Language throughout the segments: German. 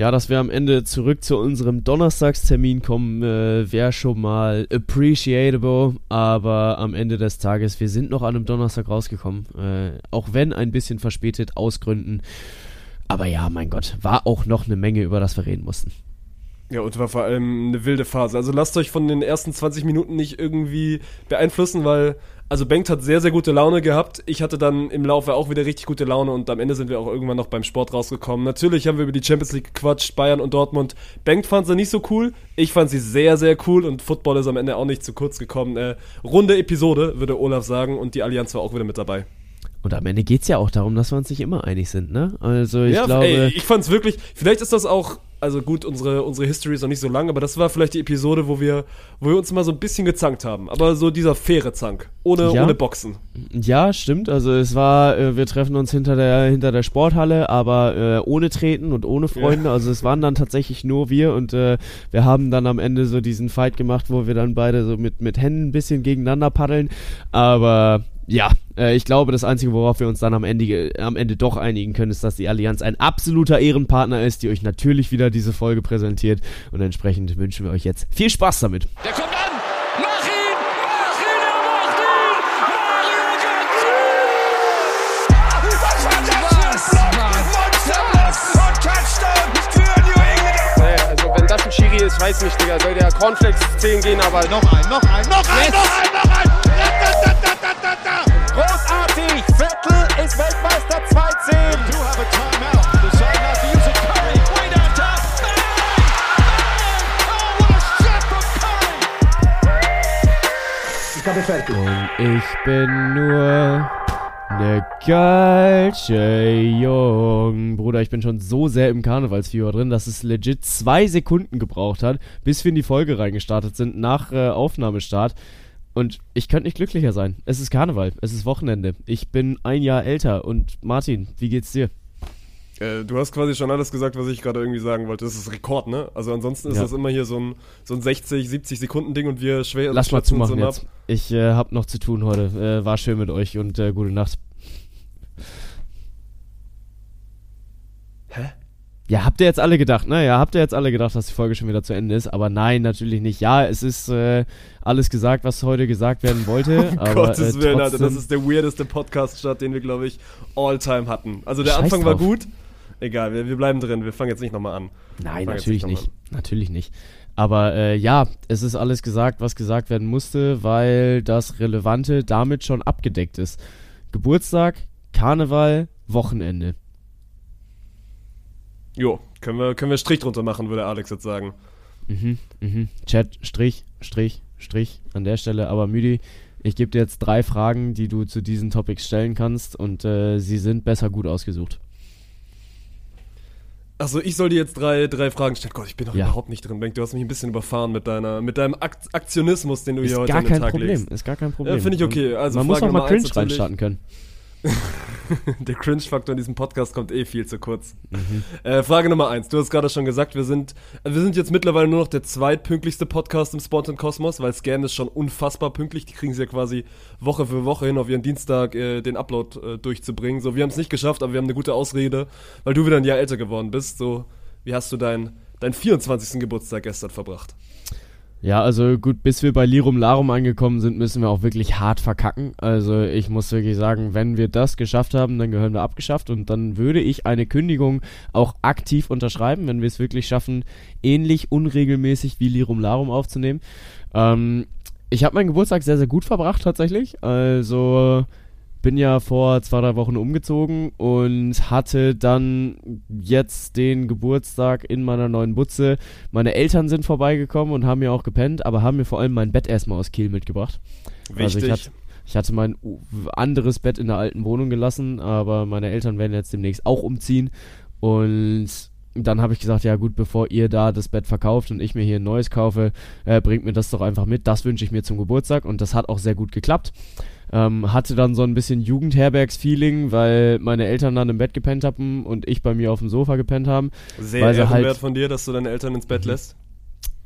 Ja, dass wir am Ende zurück zu unserem Donnerstagstermin kommen, äh, wäre schon mal appreciable, aber am Ende des Tages, wir sind noch an einem Donnerstag rausgekommen, äh, auch wenn ein bisschen verspätet aus Gründen. Aber ja, mein Gott, war auch noch eine Menge, über das wir reden mussten. Ja, und war vor allem eine wilde Phase. Also lasst euch von den ersten 20 Minuten nicht irgendwie beeinflussen, weil, also Bengt hat sehr, sehr gute Laune gehabt. Ich hatte dann im Laufe auch wieder richtig gute Laune und am Ende sind wir auch irgendwann noch beim Sport rausgekommen. Natürlich haben wir über die Champions League gequatscht, Bayern und Dortmund. Bengt fand sie nicht so cool. Ich fand sie sehr, sehr cool und Football ist am Ende auch nicht zu kurz gekommen. Äh, runde Episode, würde Olaf sagen, und die Allianz war auch wieder mit dabei. Und am Ende geht es ja auch darum, dass wir uns nicht immer einig sind, ne? Also ich ja, glaube. Ey, ich fand's wirklich, vielleicht ist das auch, also gut, unsere, unsere History ist noch nicht so lang, aber das war vielleicht die Episode, wo wir, wo wir uns mal so ein bisschen gezankt haben. Aber so dieser faire Zank. Ohne, Ja. ohne Boxen. Ja, stimmt. Also es war, äh, wir treffen uns hinter der hinter der Sporthalle, aber äh, ohne Treten und ohne Freunde. Also es waren dann tatsächlich nur wir und äh, wir haben dann am Ende so diesen Fight gemacht, wo wir dann beide so mit mit Händen ein bisschen gegeneinander paddeln. Aber ja, äh, ich glaube, das Einzige, worauf wir uns dann am Ende, äh, am Ende doch einigen können, ist, dass die Allianz ein absoluter Ehrenpartner ist, die euch natürlich wieder diese Folge präsentiert. Und entsprechend wünschen wir euch jetzt viel Spaß damit. Der kommt an! Mach ihn! Mach ihn! Er macht ihn! Das? Nee, also wenn das ein Schiri ist, weiß nicht, Digga. Soll der Cornflakes 10 gehen, aber noch Noch ein, noch ein, noch ein, noch ein, noch ein! Ratatatatata! Shot from Curry! Und ich bin nur ne falsche Jung. Bruder, ich bin schon so sehr im Karnevalsfieber drin, dass es legit zwei Sekunden gebraucht hat, bis wir in die Folge reingestartet sind, nach äh, Aufnahmestart. Und ich könnte nicht glücklicher sein. Es ist Karneval, es ist Wochenende. Ich bin ein Jahr älter. Und Martin, wie geht's dir? Äh, du hast quasi schon alles gesagt, was ich gerade irgendwie sagen wollte. Das ist Rekord, ne? Also ansonsten ist Ja. das immer hier so ein, so ein 60, 70 Sekunden Ding und wir schwer Lass mal zumachen immer jetzt. Ich äh, hab noch zu tun heute. Äh, war schön mit euch und äh, gute Nacht. Hä? Ja, habt ihr jetzt alle gedacht, ne? Ja, habt ihr jetzt alle gedacht, dass die Folge schon wieder zu Ende ist? Aber nein, natürlich nicht. Ja, es ist äh, alles gesagt, was heute gesagt werden wollte. Um aber, Gottes äh, Willen, Alter, das ist der weirdeste Podcast-Start, den wir, glaube ich, all-time hatten. Also der Scheiß Anfang war drauf. gut. Egal, wir, wir bleiben drin. Wir fangen jetzt nicht nochmal an. Nein, natürlich nicht nicht. Natürlich nicht. Aber äh, ja, es ist alles gesagt, was gesagt werden musste, weil das Relevante damit schon abgedeckt ist. Geburtstag, Karneval, Wochenende. Jo, können wir, können wir Strich drunter machen, würde Alex jetzt sagen. Mhm, mhm. Chat, Strich, Strich, Strich an der Stelle. Aber Müdi, ich gebe dir jetzt drei Fragen, die du zu diesen Topics stellen kannst und äh, sie sind besser gut ausgesucht. Achso, ich soll dir jetzt drei, drei Fragen stellen. Gott, ich bin doch Ja. überhaupt nicht drin, Benk. Du hast mich ein bisschen überfahren mit deiner, mit deinem Akt Aktionismus, den du Ist hier heute gar an den kein Tag Problem, legst. ist gar kein Problem. Ja, finde ich okay. Also Man muss Frage auch mal Cringe reinstarten können. Der Cringe-Faktor in diesem Podcast kommt eh viel zu kurz. Mhm. Äh, Frage Nummer eins. Du hast gerade schon gesagt, wir sind, äh, wir sind jetzt mittlerweile nur noch der zweitpünktlichste Podcast im Sport und Kosmos, weil Scam ist schon unfassbar pünktlich. Die kriegen sie ja quasi Woche für Woche hin, auf ihren Dienstag äh, den Upload äh, durchzubringen. So, wir haben es nicht geschafft, aber wir haben eine gute Ausrede, weil du wieder ein Jahr älter geworden bist. So, wie hast du deinen dein 24. Geburtstag gestern verbracht? Ja, also gut, bis wir bei Lirum Larum angekommen sind, müssen wir auch wirklich hart verkacken. Also ich muss wirklich sagen, wenn wir das geschafft haben, dann gehören wir abgeschafft und dann würde ich eine Kündigung auch aktiv unterschreiben, wenn wir es wirklich schaffen, ähnlich unregelmäßig wie Lirum Larum aufzunehmen. Ähm, ich habe meinen Geburtstag sehr, sehr gut verbracht tatsächlich. Also bin ja vor zwei, drei Wochen umgezogen und hatte dann jetzt den Geburtstag in meiner neuen Butze. Meine Eltern sind vorbeigekommen und haben mir auch gepennt, aber haben mir vor allem mein Bett erstmal aus Kiel mitgebracht. Also ich hatte, ich hatte mein anderes Bett in der alten Wohnung gelassen, aber meine Eltern werden jetzt demnächst auch umziehen. Und dann habe ich gesagt, ja gut, bevor ihr da das Bett verkauft und ich mir hier ein neues kaufe, äh, bringt mir das doch einfach mit. Das wünsche ich mir zum Geburtstag und das hat auch sehr gut geklappt. Ähm, hatte dann so ein bisschen Jugendherbergs-Feeling, weil meine Eltern dann im Bett gepennt haben und ich bei mir auf dem Sofa gepennt haben. Sehr weil sie ehrenwert halt- von dir, dass du deine Eltern ins Bett lässt.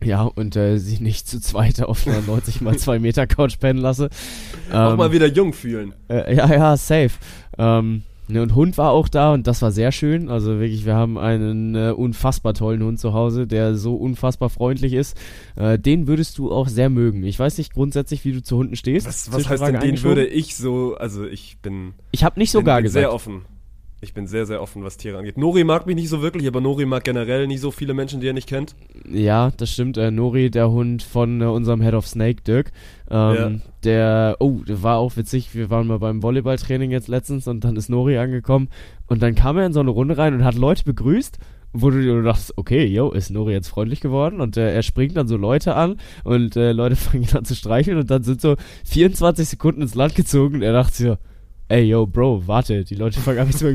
Ja, und äh, sie nicht zu zweit auf einer 90 mal 2 Meter Couch pennen lasse. Auch Ähm, mal wieder jung fühlen. Äh, ja, ja, safe. Ähm, Ne, und Hund war auch da und das war sehr schön. Also wirklich, wir haben einen äh, unfassbar tollen Hund zu Hause, der so unfassbar freundlich ist. Äh, den würdest du auch sehr mögen. Ich weiß nicht grundsätzlich, wie du zu Hunden stehst. Was, was heißt denn, den würde ich so, also ich bin, Ich habe nicht so bin, gar bin gesagt. sehr offen. Ich bin sehr, sehr offen, was Tiere angeht. Nori mag mich nicht so wirklich, aber Nori mag generell nicht so viele Menschen, die er nicht kennt. Ja, das stimmt. Äh, Nori, der Hund von äh, unserem Head of Snake, Dirk. Ähm, Der, oh, der war auch witzig. Wir waren mal beim Volleyballtraining jetzt letztens und dann ist Nori angekommen und dann kam er in so eine Runde rein und hat Leute begrüßt. Wo du dir dachtest, okay, yo, ist Nori jetzt freundlich geworden? Und äh, er springt dann so Leute an und äh, Leute fangen ihn an zu streicheln und dann sind so 24 Sekunden ins Land gezogen und er dachte so, ey, yo, Bro, warte, die Leute fangen an zu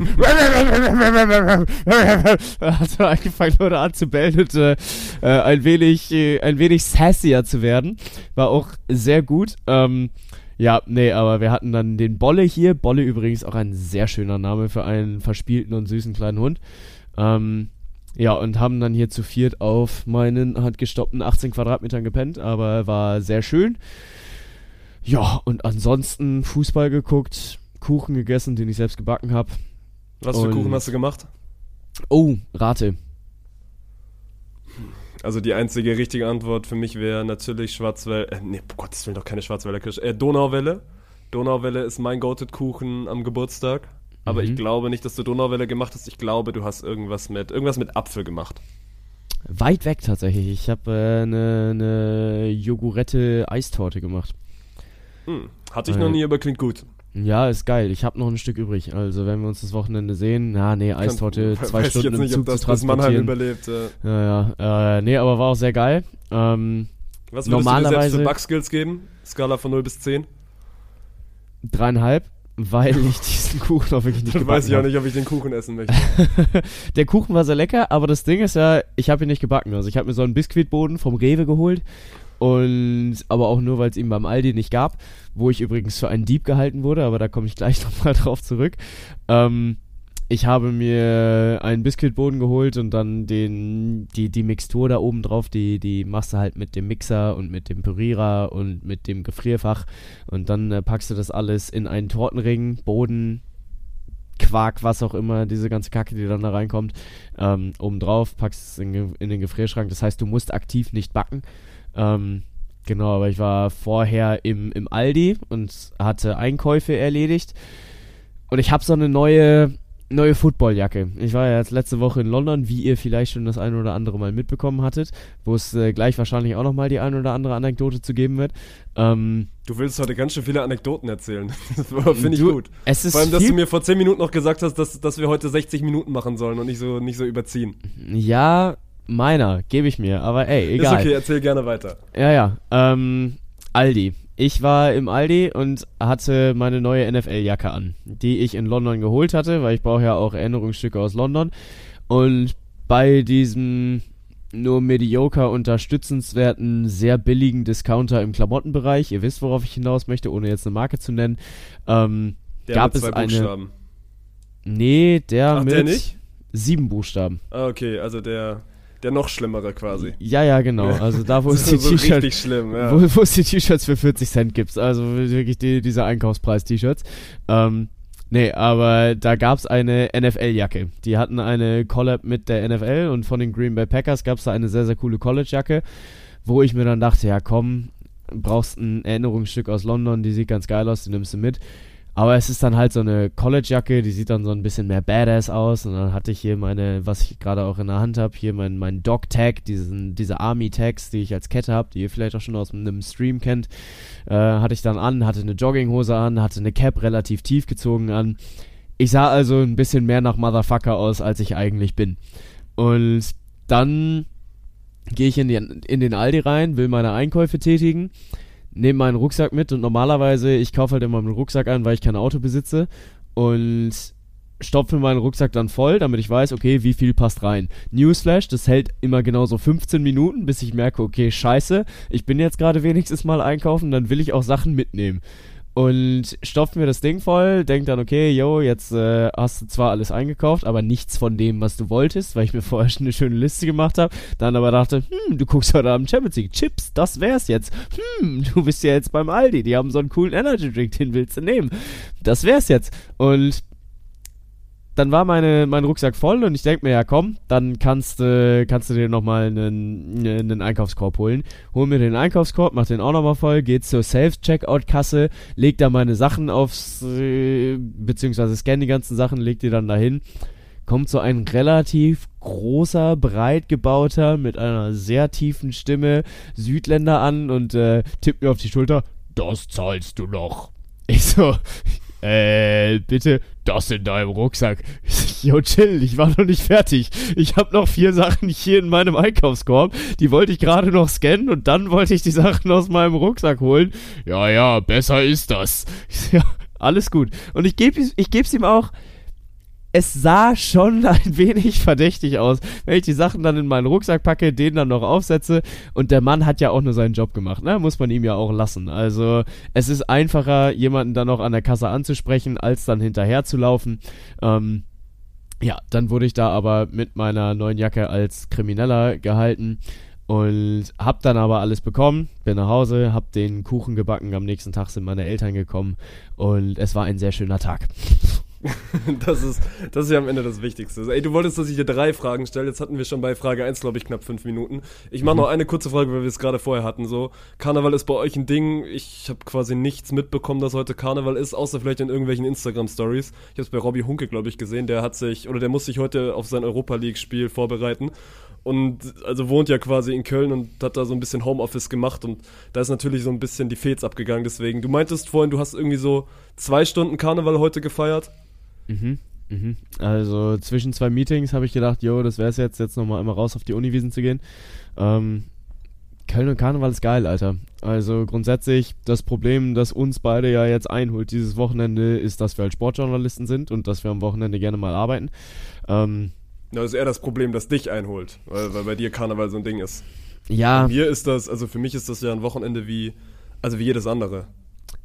hat angefangen, Leute anzubellen und äh, äh, ein wenig, äh, ein wenig sassier zu werden. War auch sehr gut. Ähm, ja, nee, aber wir hatten dann den Bolle hier. Bolle übrigens auch ein sehr schöner Name für einen verspielten und süßen kleinen Hund. Ähm, ja, und haben dann hier zu viert auf meinen handgestoppten 18 Quadratmetern gepennt, aber war sehr schön. Ja, und ansonsten Fußball geguckt, Kuchen gegessen, den ich selbst gebacken habe. Was für Und- Kuchen hast du gemacht? Oh, rate. Also die einzige richtige Antwort für mich wäre natürlich Schwarzwälder, äh, nee, um Gottes Willen doch keine Schwarzwälder Kirsch, äh, Donauwelle. Donauwelle ist mein Goated-Kuchen am Geburtstag. Aber Mhm. ich glaube nicht, dass du Donauwelle gemacht hast. Ich glaube, du hast irgendwas mit, irgendwas mit Apfel gemacht. Weit weg tatsächlich. Ich habe eine äh, ne, ne Jogurette-Eistorte gemacht. Hm. Hatte ich Ah, noch nie, aber klingt gut. Ja, ist geil. Ich habe noch ein Stück übrig. Also, wenn wir uns das Wochenende sehen, na, nee, Eistorte, Kann- zwei weiß ich Stunden jetzt im nicht, Zug ob das zu Mannheim überlebt. Äh. Ja, ja. Äh, nee, aber war auch sehr geil. Ähm, Was würdest du dir selbst für Bugskills geben? Skala von 0 bis 10? dreieinhalb, weil ich diesen Kuchen auch wirklich nicht Dann weiß ich auch gebacken nicht, ob ich den Kuchen essen möchte. Der Kuchen war sehr lecker, aber das Ding ist ja, ich habe ihn nicht gebacken. Also, ich habe mir so einen Biskuitboden vom Rewe geholt. Und aber auch nur, weil es ihn beim Aldi nicht gab, wo ich übrigens für einen Dieb gehalten wurde, aber da komme ich gleich nochmal drauf zurück. Ähm, ich habe mir einen Biskuitboden geholt und dann den, die, die Mixtur da oben drauf, die, die machst du halt mit dem Mixer und mit dem Pürierer und mit dem Gefrierfach und dann äh, packst du das alles in einen Tortenring, Boden, Quark, was auch immer, diese ganze Kacke, die dann da reinkommt, ähm, oben drauf, packst es in, in den Gefrierschrank. Das heißt, du musst aktiv nicht backen. Ähm, genau, aber ich war vorher im, im Aldi und hatte Einkäufe erledigt. Und ich habe so eine neue, neue Footballjacke. Ich war ja jetzt letzte Woche in London, wie ihr vielleicht schon das ein oder andere Mal mitbekommen hattet, wo es äh, gleich wahrscheinlich auch nochmal die ein oder andere Anekdote zu geben wird. Ähm, Du willst heute ganz schön viele Anekdoten erzählen. Das finde ich du- gut. Es ist Vor allem, dass du mir vor 10 Minuten noch gesagt hast, dass, dass wir heute 60 Minuten machen sollen und nicht so, nicht so überziehen. Ja, meiner, gebe ich mir, aber ey, egal. Ist okay, erzähl gerne weiter. Ja, ja. Ähm, Aldi. Ich war im Aldi und hatte meine neue NFL-Jacke an, die ich in London geholt hatte, weil ich brauche ja auch Erinnerungsstücke aus London. Und bei diesem nur mediocre unterstützenswerten, sehr billigen Discounter im Klamottenbereich, ihr wisst, worauf ich hinaus möchte, ohne jetzt eine Marke zu nennen, ähm, Der gab mit es zwei eine. Buchstaben. Nee, der Ach, mit der nicht? sieben Buchstaben. Ah, okay, also der, der noch schlimmere quasi. Ja, ja, genau. Also da, wo es die so T-Shirt richtig schlimm, ja. wo, wo es die T-Shirts für 40 Cent gibt. Also wirklich die, diese Einkaufspreis-T-Shirts. Ähm, nee, aber da gab es eine NFL-Jacke. Die hatten eine Collab mit der NFL und von den Green Bay Packers gab es da eine sehr, sehr coole College-Jacke, wo ich mir dann dachte, ja komm, brauchst ein Erinnerungsstück aus London, die sieht ganz geil aus, die nimmst du mit. Aber es ist dann halt so eine College-Jacke, die sieht dann so ein bisschen mehr Badass aus. Und dann hatte ich hier meine, was ich gerade auch in der Hand habe, hier mein, mein Dog-Tag, diese Army-Tags, die ich als Kette habe, die ihr vielleicht auch schon aus einem Stream kennt, äh, hatte ich dann an, hatte eine Jogginghose an, hatte eine Cap relativ tief gezogen an. Ich sah also ein bisschen mehr nach Motherfucker aus, als ich eigentlich bin. Und dann gehe ich in, die, in den Aldi rein, will meine Einkäufe tätigen nehme meinen Rucksack mit und normalerweise, ich kaufe halt immer meinen Rucksack ein, weil ich kein Auto besitze und stopfe meinen Rucksack dann voll, damit ich weiß, okay, wie viel passt rein. Newsflash, das hält immer genau so 15 Minuten, bis ich merke, okay, scheiße, ich bin jetzt gerade wenigstens mal einkaufen, dann will ich auch Sachen mitnehmen. Und stopft mir das Ding voll, denkt dann, okay, yo, jetzt äh, hast du zwar alles eingekauft, aber nichts von dem, was du wolltest, weil ich mir vorher schon eine schöne Liste gemacht habe. Dann aber dachte, hm, du guckst heute Abend Champions League, Chips, das wär's jetzt. Hm, du bist ja jetzt beim Aldi, die haben so einen coolen Energy Drink, den willst du nehmen. Das wär's jetzt. Und dann war meine, mein Rucksack voll und ich denke mir, ja komm, dann kannst, äh, kannst du dir nochmal einen, einen Einkaufskorb holen. Hol mir den Einkaufskorb, mach den auch nochmal voll, geht zur Self-Checkout-Kasse, leg da meine Sachen aufs, äh, beziehungsweise scanne die ganzen Sachen, leg die dann dahin. Kommt so ein relativ großer, breit gebauter, mit einer sehr tiefen Stimme Südländer an und äh, tippt mir auf die Schulter. Das zahlst du noch. Ich so, äh, bitte, das in deinem Rucksack. Yo, chill, ich war noch nicht fertig. Ich habe noch vier Sachen hier in meinem Einkaufskorb. Die wollte ich gerade noch scannen und dann wollte ich die Sachen aus meinem Rucksack holen. Ja, ja, besser ist das. Ja, alles gut. Und ich gebe ich geb's ihm auch. Es sah schon ein wenig verdächtig aus, wenn ich die Sachen dann in meinen Rucksack packe, den dann noch aufsetze. Und der Mann hat ja auch nur seinen Job gemacht, ne? Muss man ihm ja auch lassen. Also, es ist einfacher, jemanden dann noch an der Kasse anzusprechen, als dann hinterher zu laufen. Ähm, ja, dann wurde ich da aber mit meiner neuen Jacke als Krimineller gehalten und hab dann aber alles bekommen, bin nach Hause, hab den Kuchen gebacken, am nächsten Tag sind meine Eltern gekommen und es war ein sehr schöner Tag. Das ist, das ist ja am Ende das Wichtigste. Ey, du wolltest, dass ich dir drei Fragen stelle. Jetzt hatten wir schon bei Frage 1, glaube ich, knapp fünf Minuten. Ich mache noch eine kurze Frage, weil wir es gerade vorher hatten. So, Karneval ist bei euch ein Ding. Ich habe quasi nichts mitbekommen, dass heute Karneval ist, außer vielleicht in irgendwelchen Instagram-Stories. Ich habe es bei Robbie Hunke, glaube ich, gesehen. Der hat sich, oder der muss sich heute auf sein Europa League-Spiel vorbereiten. Und also wohnt ja quasi in Köln und hat da so ein bisschen Homeoffice gemacht und da ist natürlich so ein bisschen die Fets abgegangen. Deswegen, du meintest vorhin, du hast irgendwie so zwei Stunden Karneval heute gefeiert. Mhm. Mhm. Also zwischen zwei Meetings habe ich gedacht, jo, das wäre es jetzt, jetzt nochmal einmal raus auf die Uniwiesen zu gehen. Ähm, Köln und Karneval ist geil, Alter. Also grundsätzlich, das Problem, das uns beide ja jetzt einholt dieses Wochenende, ist, dass wir halt Sportjournalisten sind und dass wir am Wochenende gerne mal arbeiten. Ähm, Na, das ist eher das Problem, das dich einholt, weil, weil bei dir Karneval so ein Ding ist. ja, Bei mir ist das, also für mich ist das ja ein Wochenende wie, also wie jedes andere.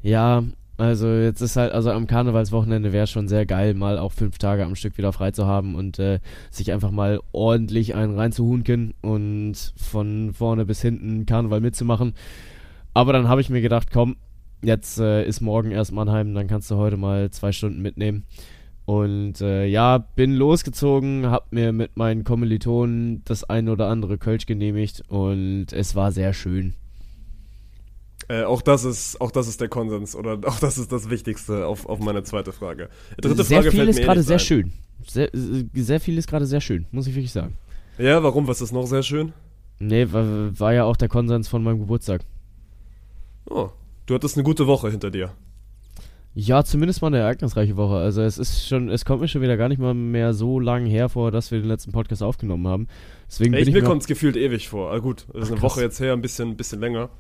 ja, also jetzt ist halt, also am Karnevalswochenende wäre schon sehr geil, mal auch fünf Tage am Stück wieder frei zu haben und äh, sich einfach mal ordentlich einen reinzuhunken und von vorne bis hinten Karneval mitzumachen. Aber dann habe ich mir gedacht, komm, jetzt äh, ist morgen erst Mannheim, dann kannst du heute mal zwei Stunden mitnehmen. Und äh, ja, bin losgezogen, hab mir mit meinen Kommilitonen das ein oder andere Kölsch genehmigt und es war sehr schön. Äh, auch das ist, auch das ist der Konsens oder auch das ist das Wichtigste auf, auf meine zweite Frage. Dritte sehr Frage viel fällt ist gerade sehr ein. schön. Sehr, äh, sehr viel ist gerade sehr schön, muss ich wirklich sagen. Ja, warum? Was ist noch sehr schön? Nee, war, war ja auch der Konsens von meinem Geburtstag. Oh, du hattest eine gute Woche hinter dir. Ja, zumindest mal eine ereignisreiche Woche. Also es ist schon, es kommt mir schon wieder gar nicht mal mehr so lang her vor, dass wir den letzten Podcast aufgenommen haben. Deswegen Echt, bin ich mir kommt es gefühlt ewig vor. Ah, gut, das ist eine krass. Woche jetzt her, ein bisschen, ein bisschen länger.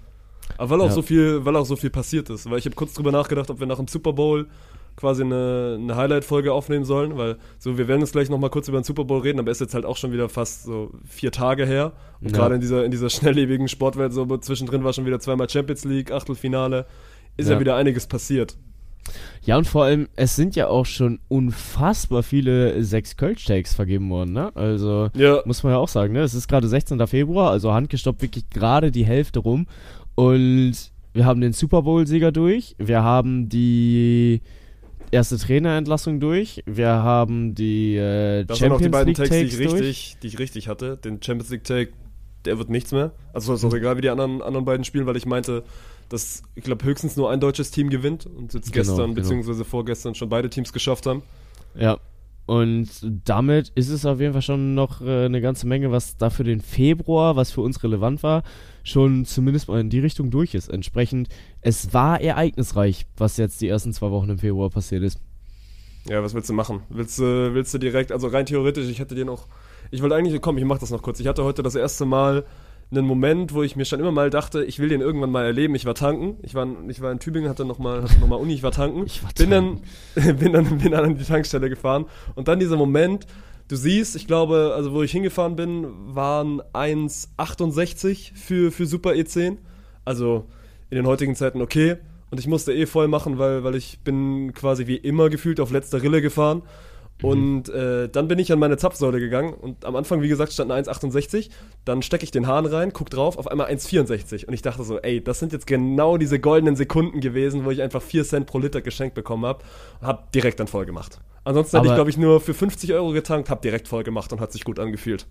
Aber weil auch Ja. so viel, weil auch so viel passiert ist. Weil ich habe kurz drüber nachgedacht, ob wir nach dem Super Bowl quasi eine, eine Highlight-Folge aufnehmen sollen, weil so, wir werden jetzt gleich nochmal kurz über den Super Bowl reden, aber ist jetzt halt auch schon wieder fast so vier Tage her. Und Ja. gerade in dieser, in dieser schnelllebigen Sportwelt, so zwischendrin war schon wieder zweimal Champions League, Achtelfinale, ist ja, Ja. wieder einiges passiert. Ja, und vor allem, es sind ja auch schon unfassbar viele sechs Kölsch-Takes vergeben worden, ne? Also, Ja, muss man ja auch sagen, ne? Es ist gerade 16. Februar, also handgestoppt wirklich gerade die Hälfte rum. Und wir haben den Super Bowl-Sieger durch. Wir haben die erste Trainerentlassung durch. Wir haben die äh, das waren auch die Champions beiden League Takes, die ich, durch. richtig, die ich richtig hatte. Den Champions League Take, der wird nichts mehr. Also ist auch egal, wie die anderen, anderen beiden spielen, weil ich meinte, dass, ich glaube, höchstens nur ein deutsches Team gewinnt und jetzt Genau, gestern genau. beziehungsweise vorgestern schon beide Teams geschafft haben. Ja. Und damit ist es auf jeden Fall schon noch äh, eine ganze Menge, was da für den Februar, was für uns relevant war, schon zumindest mal in die Richtung durch ist. Entsprechend, es war ereignisreich, was jetzt die ersten zwei Wochen im Februar passiert ist. Ja, was willst du machen? Willst du, willst du direkt, also rein theoretisch, ich hätte dir noch, ich wollte eigentlich, komm, ich mach das noch kurz. Ich hatte heute das erste Mal einen Moment, wo ich mir schon immer mal dachte, ich will den irgendwann mal erleben. Ich war tanken, ich war, ich war in Tübingen, hatte nochmal noch mal Uni, ich war tanken. Ich war bin dann, bin dann, bin dann an die Tankstelle gefahren und dann dieser Moment, du siehst, ich glaube, also wo ich hingefahren bin, waren 1,68 für, für Super E10. Also in den heutigen Zeiten okay. Und ich musste eh voll machen, weil, weil ich bin quasi wie immer gefühlt auf letzter Rille gefahren. Und äh, dann bin ich an meine Zapfsäule gegangen und am Anfang, wie gesagt, stand eine 1,68. Dann stecke ich den Hahn rein, guck drauf, auf einmal 1,64. Und ich dachte so, ey, das sind jetzt genau diese goldenen Sekunden gewesen, wo ich einfach 4 Cent pro Liter geschenkt bekommen habe. Und hab direkt dann voll gemacht. Ansonsten hätte ich, glaube ich, nur für 50 Euro getankt, hab direkt voll gemacht und hat sich gut angefühlt.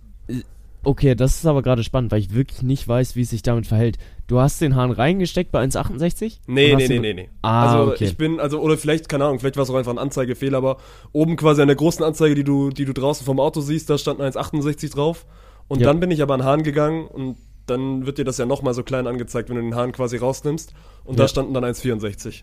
Okay, das ist aber gerade spannend, weil ich wirklich nicht weiß, wie es sich damit verhält. Du hast den Hahn reingesteckt bei 1,68? Nee, nee, nee, nee, nee. Ah, also okay. ich bin, also, oder vielleicht, keine Ahnung, vielleicht war es auch einfach ein Anzeigefehler, aber oben quasi an der großen Anzeige, die du, die du draußen vom Auto siehst, da stand eine 1,68 drauf. Und Ja. dann bin ich aber an den Hahn gegangen und dann wird dir das ja nochmal so klein angezeigt, wenn du den Hahn quasi rausnimmst. Und Ja. da standen dann 1,64.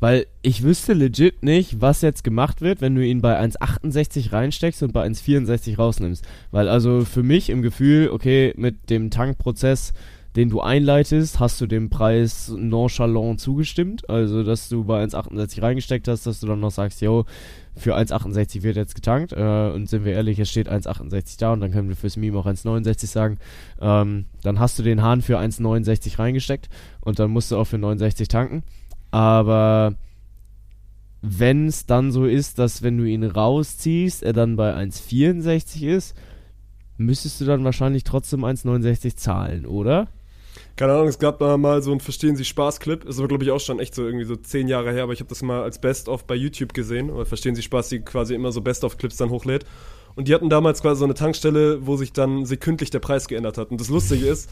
Weil ich wüsste legit nicht, was jetzt gemacht wird, wenn du ihn bei 1,68 reinsteckst und bei 1,64 rausnimmst. Weil also für mich im Gefühl, okay, mit dem Tankprozess, den du einleitest, hast du dem Preis nonchalant zugestimmt. Also, dass du bei 1,68 reingesteckt hast, dass du dann noch sagst, yo, für 1,68 wird jetzt getankt. Äh, und sind wir ehrlich, es steht 1,68 da und dann können wir fürs Meme auch 1,69 sagen. Ähm, dann hast du den Hahn für 1,69 reingesteckt und dann musst du auch für 69 tanken. Aber wenn es dann so ist, dass wenn du ihn rausziehst, er dann bei 1,64 ist, müsstest du dann wahrscheinlich trotzdem 1,69 zahlen, oder? Keine Ahnung, es gab mal so ein Verstehen Sie Spaß-Clip. Ist aber, glaube ich, auch schon echt so irgendwie so zehn Jahre her, aber ich habe das mal als Best-of bei YouTube gesehen. Oder Verstehen Sie Spaß, die quasi immer so Best-of-Clips dann hochlädt. Und die hatten damals quasi so eine Tankstelle, wo sich dann sekündlich der Preis geändert hat. Und das Lustige ist,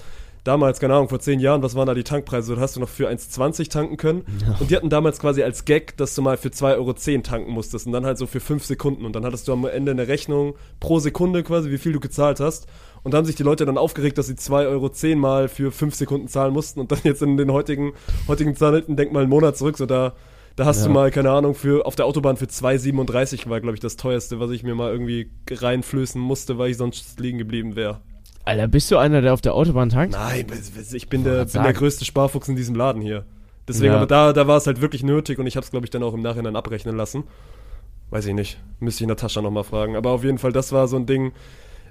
damals, keine Ahnung, vor zehn Jahren, was waren da die Tankpreise? Da hast du noch für 1,20 tanken können. Und die hatten damals quasi als Gag, dass du mal für 2,10 Euro tanken musstest. Und dann halt so für 5 Sekunden. Und dann hattest du am Ende eine Rechnung pro Sekunde quasi, wie viel du gezahlt hast. Und da haben sich die Leute dann aufgeregt, dass sie 2,10 Euro mal für 5 Sekunden zahlen mussten. Und dann jetzt in den heutigen, heutigen Zahlen, denk mal einen Monat zurück, so da, da hast du Ja. mal, keine Ahnung, für, auf der Autobahn für 2,37 war, glaube ich, das teuerste, was ich mir mal irgendwie reinflößen musste, weil ich sonst liegen geblieben wäre. Alter, bist du einer, der auf der Autobahn tankt? Nein, ich bin der, bin der größte Sparfuchs in diesem Laden hier. Deswegen, Ja. aber da, da war es halt wirklich nötig und ich habe es, glaube ich, dann auch im Nachhinein abrechnen lassen. Weiß ich nicht. Müsste ich Natascha nochmal fragen. Aber auf jeden Fall, das war so ein Ding.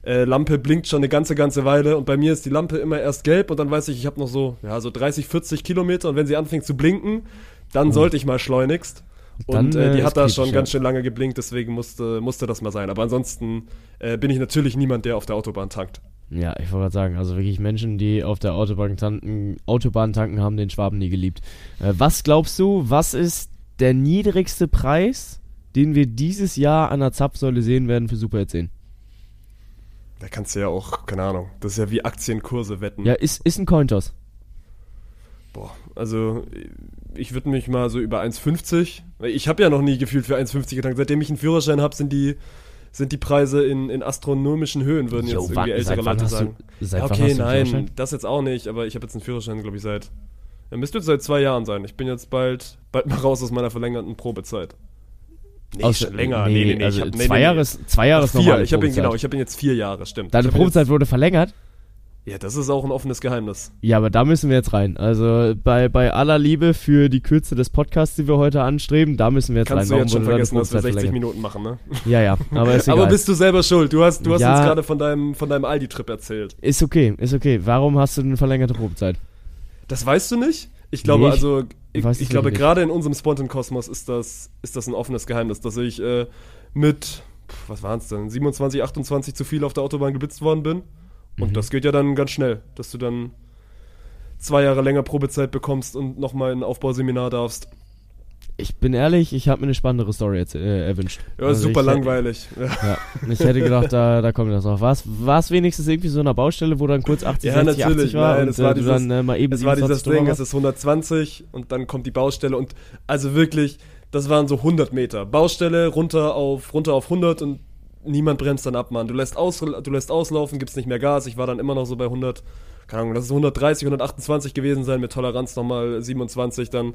Äh, Lampe blinkt schon eine ganze, ganze Weile und bei mir ist die Lampe immer erst gelb und dann weiß ich, ich habe noch so, ja, so 30, 40 Kilometer und wenn sie anfängt zu blinken, dann sollte ich mal schleunigst. Und Dann, äh, äh, die ist hat da schon ganz schön lange geblinkt, deswegen musste, musste das mal sein. Aber ansonsten äh, bin ich natürlich niemand, der auf der Autobahn tankt. Ja, ich wollte gerade sagen, also wirklich Menschen, die auf der Autobahn tanken, Autobahn tanken, haben den Schwaben nie geliebt. Äh, was glaubst du, was ist der niedrigste Preis, den wir dieses Jahr an der Zapfsäule sehen werden für Super 10? Da kannst du ja auch, keine Ahnung, das ist ja wie Aktienkurse wetten. Ja, ist, ist ein Cointoss. Boah, also ich würde mich mal so über 1,50, weil ich habe ja noch nie gefühlt für 1,50 getankt. Seitdem ich einen Führerschein habe, sind die, sind die Preise in, in astronomischen Höhen, würden Jo, jetzt irgendwie ältere Leute du- sagen. seit ja, okay, du nein, das jetzt auch nicht, aber ich habe jetzt einen Führerschein, glaube ich, seit, ja, müsste jetzt seit zwei Jahren sein. Ich bin jetzt bald, bald mal raus aus meiner verlängerten Probezeit. Nee, Aus- länger. nee, Nee, nee, also hab, nee, zwei nee, Jahre nee. ist, zwei Jahre ist Vier, normale ich habe ihn, genau, ich habe ihn jetzt vier Jahre, stimmt. Deine Probezeit wurde verlängert? Jetzt, ja, das ist auch ein offenes Geheimnis. Ja, aber da müssen wir jetzt rein. Also bei, bei aller Liebe für die Kürze des Podcasts, die wir heute anstreben, da müssen wir jetzt Kannst du rein. jetzt schon wurde deine vergessen, dass wir Probezeit 60 verlängert? Minuten machen, ne? Ja, ja, aber ist egal. Aber bist du selber schuld. Du hast, du hast Ja. uns gerade von deinem, von deinem Aldi-Trip erzählt. ist okay, ist okay. Warum hast du eine verlängerte Probezeit? Das weißt du nicht? Ich glaube, Nee, ich also, ich, ich glaube, nicht. gerade in unserem Spontan-Kosmos ist das, ist das ein offenes Geheimnis, dass ich äh, mit, was waren es denn, 27, 28 zu viel auf der Autobahn geblitzt worden bin. Und Mhm. das geht ja dann ganz schnell, dass du dann zwei Jahre länger Probezeit bekommst und nochmal ein Aufbauseminar darfst. Ich bin ehrlich, ich habe mir eine spannendere Story jetzt, äh, erwünscht. Ja, Also super langweilig. Ja. Ja, ich hätte gedacht, da, da kommt das noch. War es wenigstens irgendwie so eine Baustelle, wo dann kurz 80, Ja, 60, natürlich. 80 war Nein, und es war äh, dieses- dann äh, mal eben Es war dieses 27 drüber Ding, es ist 120 und dann kommt die Baustelle und also wirklich, das waren so 100 Meter. Baustelle runter auf, runter auf 100 und niemand bremst dann ab, Mann. Du lässt, aus, du lässt auslaufen, gibst nicht mehr Gas. Ich war dann immer noch so bei 100, keine Ahnung, das ist 130, 128 gewesen sein, mit Toleranz nochmal 27 dann.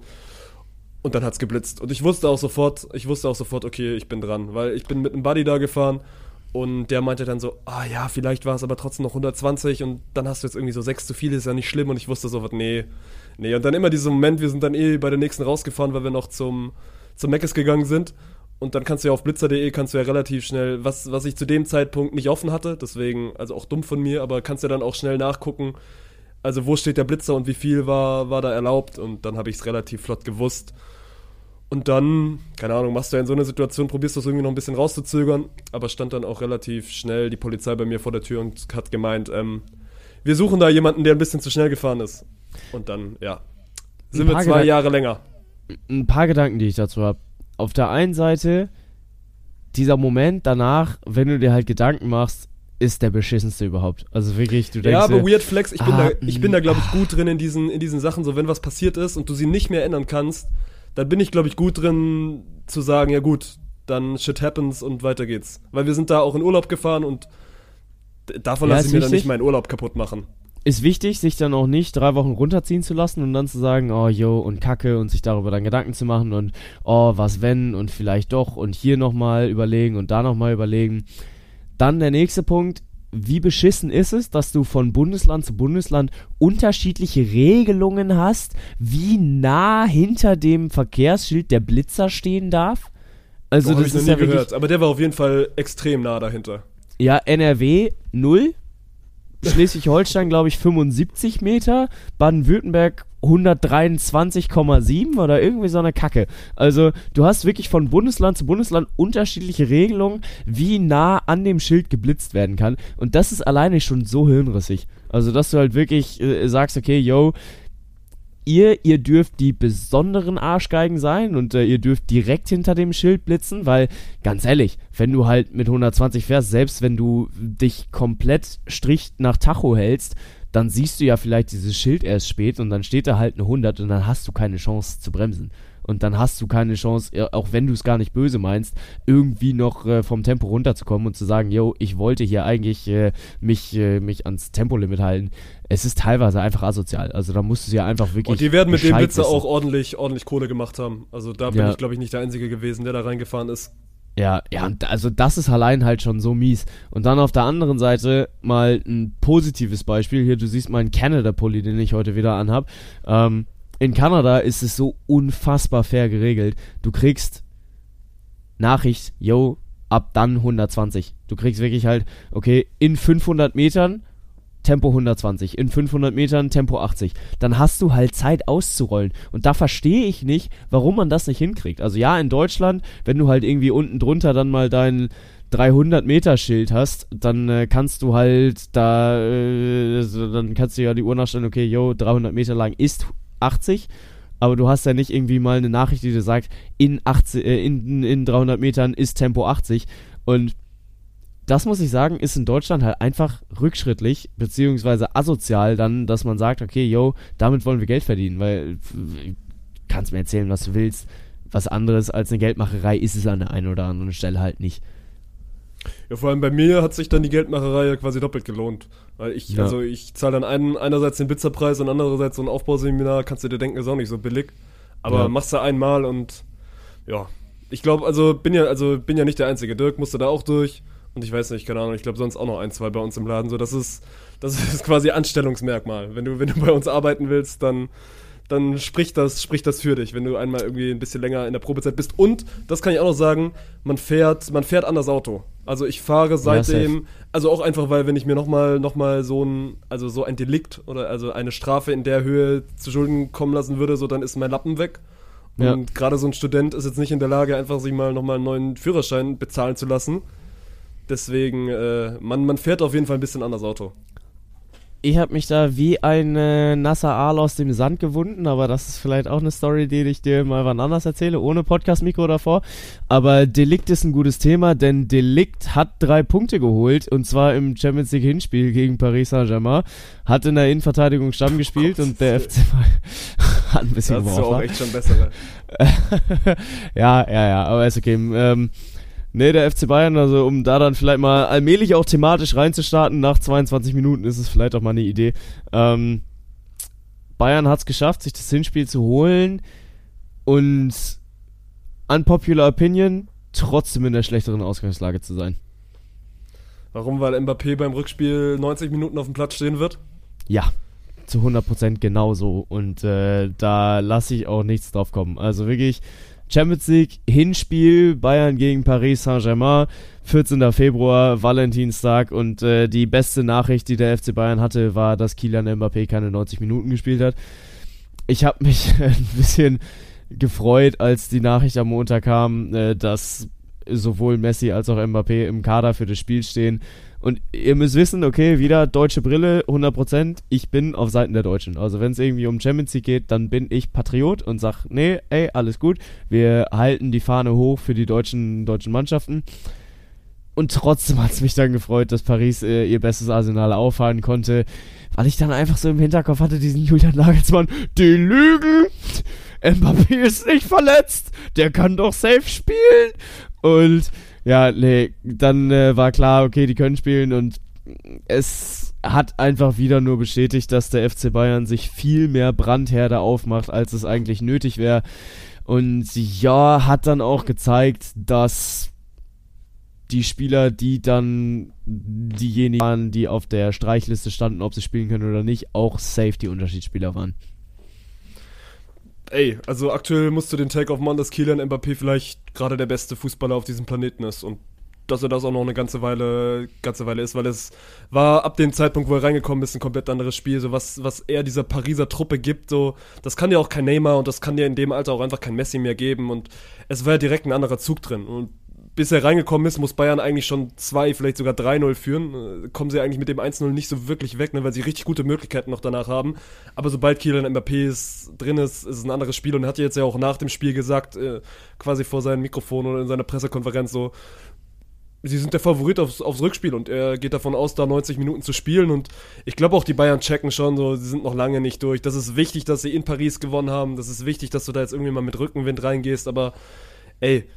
Und dann hat's geblitzt. Und ich wusste auch sofort, ich wusste auch sofort, okay, ich bin dran. Weil ich bin mit einem Buddy da gefahren und der meinte dann so, ah ja, vielleicht war es aber trotzdem noch 120 und dann hast du jetzt irgendwie so 6 zu viel, ist ja nicht schlimm. Und ich wusste sofort, nee, nee. Und dann immer dieser Moment, wir sind dann eh bei der nächsten rausgefahren, weil wir noch zum, zum Meckes gegangen sind. Und dann kannst du ja auf blitzer.de kannst du ja relativ schnell, was, was ich zu dem Zeitpunkt nicht offen hatte, deswegen, also auch dumm von mir, aber kannst ja dann auch schnell nachgucken, also wo steht der Blitzer und wie viel war, war da erlaubt und dann habe ich es relativ flott gewusst. Und dann, keine Ahnung, machst du ja in so einer Situation, probierst du es irgendwie noch ein bisschen rauszuzögern, aber stand dann auch relativ schnell die Polizei bei mir vor der Tür und hat gemeint, ähm, wir suchen da jemanden, der ein bisschen zu schnell gefahren ist. Und dann, ja, sind wir zwei Gedanken- Jahre länger. ein paar Gedanken, die ich dazu habe. Auf der einen Seite, dieser Moment danach, wenn du dir halt Gedanken machst, ist der beschissenste überhaupt. Also wirklich, du denkst Ja, aber Weird Flex, ich bin ah, da, ich bin da, glaube ich, mm, gut drin in diesen, in diesen Sachen, so wenn was passiert ist und du sie nicht mehr ändern kannst, dann bin ich, glaube ich, gut drin zu sagen, ja gut, dann shit happens und weiter geht's. Weil wir sind da auch in Urlaub gefahren und davon Ja, lasse ich mir dann nicht meinen Urlaub kaputt machen. Ist wichtig, sich dann auch nicht drei Wochen runterziehen zu lassen und dann zu sagen, oh yo und Kacke und sich darüber dann Gedanken zu machen und oh was wenn und vielleicht doch und hier nochmal überlegen und da nochmal überlegen. Dann der nächste Punkt, wie beschissen ist es, dass du von Bundesland zu Bundesland unterschiedliche Regelungen hast, wie nah hinter dem Verkehrsschild der Blitzer stehen darf? Also Also, das habe ich noch ist nie ja wirklich, gehört. Aber der war auf jeden Fall extrem nah dahinter. ja, NRW 0, Schleswig-Holstein, glaube ich, 75 Meter, Baden-Württemberg 123,7 oder irgendwie so eine Kacke. Also, du hast wirklich von Bundesland zu Bundesland unterschiedliche Regelungen, wie nah an dem Schild geblitzt werden kann. Und das ist alleine schon so hirnrissig. Also, dass du halt wirklich äh, sagst, okay, yo, ihr, ihr dürft die besonderen Arschgeigen sein und äh, ihr dürft direkt hinter dem Schild blitzen, weil, ganz ehrlich, wenn du halt mit 120 fährst, selbst wenn du dich komplett stricht nach Tacho hältst, dann siehst du ja vielleicht dieses Schild erst spät und dann steht da halt eine 100 und dann hast du keine Chance zu bremsen. Und dann hast du keine Chance, äh, auch wenn du es gar nicht böse meinst, irgendwie noch äh, vom Tempo runterzukommen und zu sagen, yo, ich wollte hier eigentlich äh, mich, äh, mich ans Tempolimit halten. Es ist teilweise einfach asozial. Also da musst du ja einfach wirklich. Und die werden mit dem Blitzer wissen. auch ordentlich, ordentlich Kohle gemacht haben. Also da bin Ja. ich, glaube ich, nicht der Einzige gewesen, der da reingefahren ist. Ja, ja, also das ist allein halt schon so mies. Und dann auf der anderen Seite mal ein positives Beispiel. Hier, du siehst meinen Canada-Pulli, den ich heute wieder anhab. Ähm, in Kanada ist es so unfassbar fair geregelt. Du kriegst Nachricht, yo, ab dann 120. Du kriegst wirklich halt, okay, in 500 Metern Tempo 120, in 500 Metern Tempo 80. Dann hast du halt Zeit auszurollen. Und da verstehe ich nicht, warum man das nicht hinkriegt. Also ja, in Deutschland, wenn du halt irgendwie unten drunter dann mal dein 300 Meter Schild hast, dann äh, kannst du halt da, äh, dann kannst du ja die Uhr nachstellen, okay, yo, 300 Meter lang ist 80. Aber du hast ja nicht irgendwie mal eine Nachricht, die dir sagt, in, 80, äh, in, in 300 Metern ist Tempo 80. Und das muss ich sagen, ist in Deutschland halt einfach rückschrittlich, beziehungsweise asozial dann, dass man sagt, okay, yo, damit wollen wir Geld verdienen, weil kannst mir erzählen, was du willst. Was anderes als eine Geldmacherei ist es an der einen oder anderen Stelle halt nicht. Ja, vor allem bei mir hat sich dann die Geldmacherei ja quasi doppelt gelohnt. Weil ich, Ja. also ich zahle dann einen, einerseits den Blitzerpreis und andererseits so ein Aufbauseminar, kannst du dir denken, ist auch nicht so billig. Aber Ja. machst du einmal und ja. Ich glaube, also bin ja, also bin ja nicht der Einzige. Dirk musste da auch durch. Und ich weiß nicht, keine Ahnung, ich glaube sonst auch noch ein, zwei bei uns im Laden. So, das ist, das ist quasi Anstellungsmerkmal. Wenn du, wenn du bei uns arbeiten willst, dann, dann spricht das, spricht das für dich, wenn du einmal irgendwie ein bisschen länger in der Probezeit bist. Und, das kann ich auch noch sagen, man fährt, man fährt anders Auto. Also ich fahre seitdem, also auch einfach, weil wenn ich mir nochmal noch mal so ein, also so ein Delikt oder also eine Strafe in der Höhe zu Schulden kommen lassen würde, so dann ist mein Lappen weg. Und Ja. gerade so ein Student ist jetzt nicht in der Lage, einfach sich mal nochmal einen neuen Führerschein bezahlen zu lassen. Deswegen, äh, man, man fährt auf jeden Fall ein bisschen anders Auto. Ich habe mich da wie ein äh, nasser Aal aus dem Sand gewunden, aber das ist vielleicht auch eine Story, die ich dir mal wann anders erzähle, ohne Podcast-Mikro davor. Aber Delikt ist ein gutes Thema, denn Delikt hat drei Punkte geholt und zwar im Champions League Hinspiel gegen Paris Saint-Germain. Hat in der Innenverteidigung Stamm gespielt und der FC hat ein bisschen Das ist auch echt schon bessere. ja, ja, ja, aber ist okay. Ähm, nee, der FC Bayern, also um da dann vielleicht mal allmählich auch thematisch reinzustarten, nach 22 Minuten ist es vielleicht auch mal eine Idee. Ähm, Bayern hat es geschafft, sich das Hinspiel zu holen und unpopular opinion, trotzdem in der schlechteren Ausgangslage zu sein. Warum? Weil Mbappé beim Rückspiel 90 Minuten auf dem Platz stehen wird? Ja, zu 100% genauso. Und äh, da lasse ich auch nichts drauf kommen. Also wirklich, Champions League, Hinspiel, Bayern gegen Paris Saint-Germain, 14. Februar, Valentinstag. Und äh, die beste Nachricht, die der FC Bayern hatte, war, dass Kylian Mbappé keine 90 Minuten gespielt hat. Ich habe mich ein bisschen gefreut, als die Nachricht am Montag kam, äh, dass sowohl Messi als auch Mbappé im Kader für das Spiel stehen. Und ihr müsst wissen, okay, wieder deutsche Brille, 100%, ich bin auf Seiten der Deutschen. Also wenn es irgendwie um Champions League geht, dann bin ich Patriot und sag, nee, ey, alles gut, wir halten die Fahne hoch für die deutschen, deutschen Mannschaften. Und trotzdem hat es mich dann gefreut, dass Paris äh, ihr bestes Arsenal auffahren konnte, weil ich dann einfach so im Hinterkopf hatte, diesen Julian Nagelsmann, die Lügen! Mbappé ist nicht verletzt, der kann doch safe spielen. Und ja, nee, dann äh, war klar, okay, die können spielen und es hat einfach wieder nur bestätigt, dass der FC Bayern sich viel mehr Brandherde aufmacht, als es eigentlich nötig wäre. Und ja, hat dann auch gezeigt, dass die Spieler, die dann diejenigen waren, die auf der Streichliste standen, ob sie spielen können oder nicht, auch safe die Unterschiedsspieler waren. Ey, also aktuell musst du den Take auf machen, dass Kylian Mbappé vielleicht gerade der beste Fußballer auf diesem Planeten ist und dass er das auch noch eine ganze Weile, ganze Weile ist, weil es war ab dem Zeitpunkt, wo er reingekommen ist, ein komplett anderes Spiel. So was, was er dieser Pariser Truppe gibt, so das kann dir auch kein Neymar und das kann dir in dem Alter auch einfach kein Messi mehr geben und es war ja direkt ein anderer Zug drin und bis er reingekommen ist, muss Bayern eigentlich schon 2, vielleicht sogar 3-0 führen. Äh, kommen sie eigentlich mit dem 1-0 nicht so wirklich weg, ne, weil sie richtig gute Möglichkeiten noch danach haben. Aber sobald Kylian Mbappé ist, drin ist, ist es ein anderes Spiel und er hat jetzt ja auch nach dem Spiel gesagt, äh, quasi vor seinem Mikrofon oder in seiner Pressekonferenz so, sie sind der Favorit aufs, aufs Rückspiel und er geht davon aus, da 90 Minuten zu spielen und ich glaube auch die Bayern checken schon so, sie sind noch lange nicht durch. Das ist wichtig, dass sie in Paris gewonnen haben, das ist wichtig, dass du da jetzt irgendwie mal mit Rückenwind reingehst, aber ey,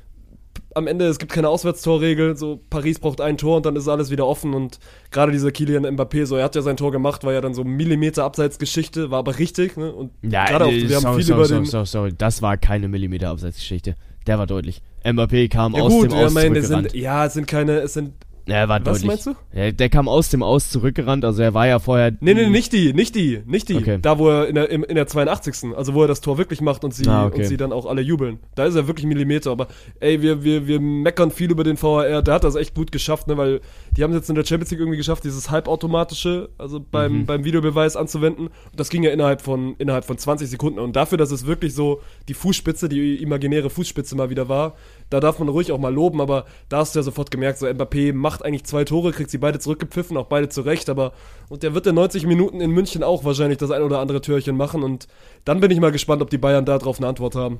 am Ende, es gibt keine Auswärtstorregel, so Paris braucht ein Tor und dann ist alles wieder offen und gerade dieser Kilian Mbappé, so er hat ja sein Tor gemacht, war ja dann so Millimeter Abseitsgeschichte, war aber richtig, ne? Und Ja, gerade auch, äh, wir haben sorry, viel sorry, über sorry, den sorry, sorry, das war keine Millimeter Abseitsgeschichte. Der war deutlich. Mbappé kam ja aus gut, dem ja, meine, es zurückgerannt. sind, ja, es sind keine, es sind Ja, er war Was deutlich. meinst du? Ja, der kam aus dem Aus zurückgerannt, also er war ja vorher. Nee, nee, nicht die, nicht die, nicht die. Okay. Da, wo er in der, in der 82. Also, wo er das Tor wirklich macht und sie, Ah, okay. und sie dann auch alle jubeln. Da ist er wirklich Millimeter. Aber, ey, wir, wir, wir meckern viel über den VAR. Der hat das echt gut geschafft, ne, weil die haben es jetzt in der Champions League irgendwie geschafft, dieses halbautomatische, also beim, Mhm. beim Videobeweis anzuwenden. Und das ging ja innerhalb von, innerhalb von 20 Sekunden. Und dafür, dass es wirklich so die Fußspitze, die imaginäre Fußspitze mal wieder war, da darf man ruhig auch mal loben, aber da hast du ja sofort gemerkt, so Mbappé macht eigentlich zwei Tore, kriegt sie beide zurückgepfiffen, auch beide zurecht, aber und der wird in 90 Minuten in München auch wahrscheinlich das ein oder andere Türchen machen und dann bin ich mal gespannt, ob die Bayern da drauf eine Antwort haben.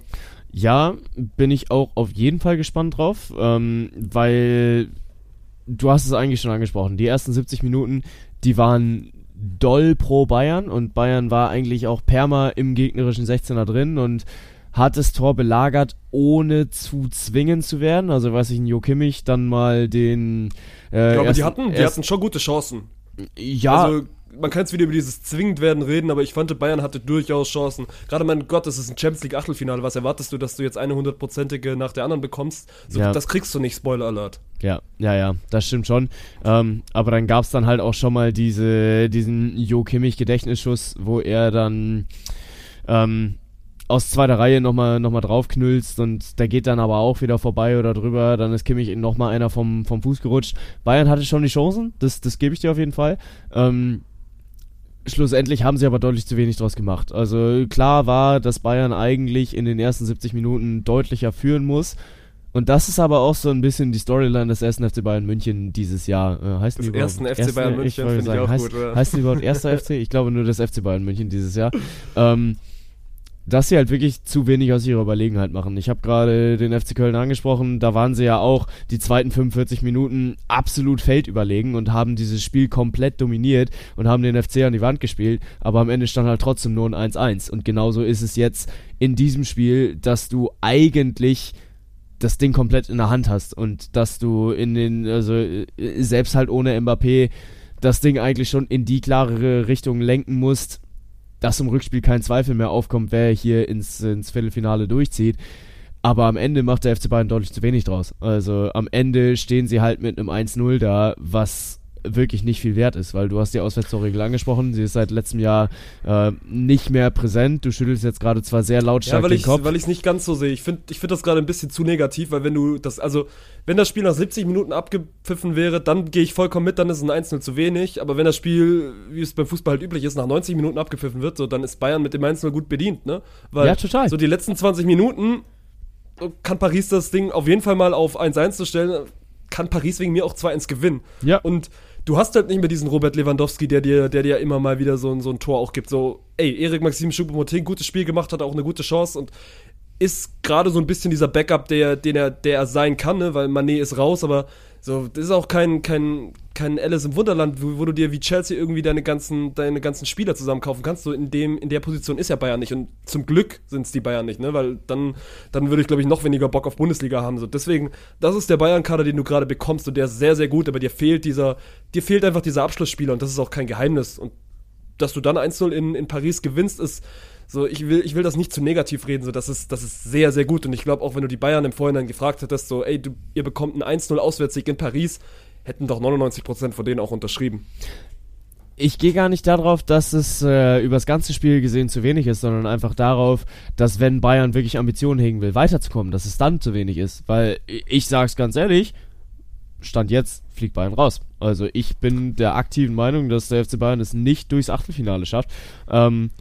Ja, bin ich auch auf jeden Fall gespannt drauf, ähm, weil du hast es eigentlich schon angesprochen. Die ersten 70 Minuten, die waren doll pro Bayern und Bayern war eigentlich auch perma im gegnerischen 16er drin und hat das Tor belagert, ohne zu zwingen zu werden. Also weiß ich, Jo Kimmich dann mal den äh, Ich glaube, die hatten, die hatten schon gute Chancen. ja, Also man kann jetzt wieder über dieses zwingend werden reden, aber ich fand, Bayern hatte durchaus Chancen. Gerade, mein Gott, das ist ein Champions League Achtelfinale. Was erwartest du, dass du jetzt eine hundertprozentige nach der anderen bekommst? So, Ja. Das kriegst du nicht, Spoiler Alert. Ja, ja, ja, das stimmt schon. Ähm, aber dann gab es dann halt auch schon mal diese, diesen Jo Kimmich Gedächtnisschuss, wo er dann ähm, aus zweiter Reihe nochmal noch mal draufknüllst und der geht dann aber auch wieder vorbei oder drüber. Dann ist Kimmich nochmal einer vom, vom Fuß gerutscht. Bayern hatte schon die Chancen, das, das gebe ich dir auf jeden Fall. Ähm, Schlussendlich haben sie aber deutlich zu wenig draus gemacht. Also klar war, dass Bayern eigentlich in den ersten 70 Minuten deutlicher führen muss. Und das ist aber auch so ein bisschen die Storyline des ersten FC Bayern München dieses Jahr. Äh, heißt Des überhaupt- ersten FC Bayern München finde ich auch heißt, gut, ja. Heißt die überhaupt erster FC? Ich glaube nur das FC Bayern München dieses Jahr. Ähm, dass sie halt wirklich zu wenig aus ihrer Überlegenheit machen. Ich habe gerade den FC Köln angesprochen, da waren sie ja auch die zweiten 45 Minuten absolut feldüberlegen und haben dieses Spiel komplett dominiert und haben den FC an die Wand gespielt, aber am Ende stand halt trotzdem nur ein 1-1 und genauso ist es jetzt in diesem Spiel, dass du eigentlich das Ding komplett in der Hand hast und dass du in den, also äh, selbst halt ohne Mbappé das Ding eigentlich schon in die klarere Richtung lenken musst, dass im Rückspiel kein Zweifel mehr aufkommt, wer hier ins, ins Viertelfinale durchzieht. Aber am Ende macht der FC Bayern deutlich zu wenig draus. Also am Ende stehen sie halt mit einem 1-0 da, was wirklich nicht viel wert ist, weil du hast die Auswärtstorregel angesprochen, sie ist seit letztem Jahr äh, nicht mehr präsent. Du schüttelst jetzt gerade zwar sehr lautstark Ja, weil den ich Kopf. weil ich es nicht ganz so sehe. Ich finde ich find das gerade ein bisschen zu negativ, weil wenn du das, also wenn das Spiel nach 70 Minuten abgepfiffen wäre, dann gehe ich vollkommen mit, dann ist ein 1-0 zu wenig. Aber wenn das Spiel, wie es beim Fußball halt üblich ist, nach 90 Minuten abgepfiffen wird, so dann ist Bayern mit dem 1-0 gut bedient, ne? Weil Ja, total. so die letzten 20 Minuten kann Paris das Ding auf jeden Fall mal auf 1-1 zu stellen, kann Paris wegen mir auch 2-1 gewinnen. Ja. Und du hast halt nicht mehr diesen Robert Lewandowski, der dir, der dir immer mal wieder so, ein- so ein Tor auch gibt. So, ey, Erik Maxim Choupo-Moting, gutes Spiel gemacht, hat auch eine gute Chance und ist gerade so ein bisschen dieser Backup, der, den er, der er sein kann, ne? weil Manet ist raus, aber so, das ist auch kein, kein, kein Alice im Wunderland, wo, wo du dir wie Chelsea irgendwie deine ganzen, deine ganzen Spieler zusammenkaufen kannst. So in dem, in der Position ist ja Bayern nicht. Und zum Glück sind es die Bayern nicht, ne? Weil dann, dann würde ich, glaube ich, noch weniger Bock auf Bundesliga haben. So, deswegen, das ist der Bayern-Kader, den du gerade bekommst und der ist sehr, sehr gut, aber dir fehlt dieser, dir fehlt einfach dieser Abschlussspieler und das ist auch kein Geheimnis. Und dass du dann 1-0 in, in Paris gewinnst, ist so, ich will, ich will das nicht zu negativ reden, so, das ist, das ist sehr, sehr gut. Und ich glaube, auch wenn du die Bayern im Vorhinein gefragt hättest, so, ey, du, ihr bekommt einen 1-0 Auswärtssieg in Paris, hätten doch 99% von denen auch unterschrieben. ich gehe gar nicht darauf, dass es äh, übers ganze Spiel gesehen zu wenig ist, sondern einfach darauf, dass wenn Bayern wirklich Ambitionen hegen will, weiterzukommen, dass es dann zu wenig ist. Weil ich sag's ganz ehrlich, Stand jetzt fliegt Bayern raus. Also ich bin der aktiven Meinung, dass der FC Bayern es nicht durchs Achtelfinale schafft. Ähm,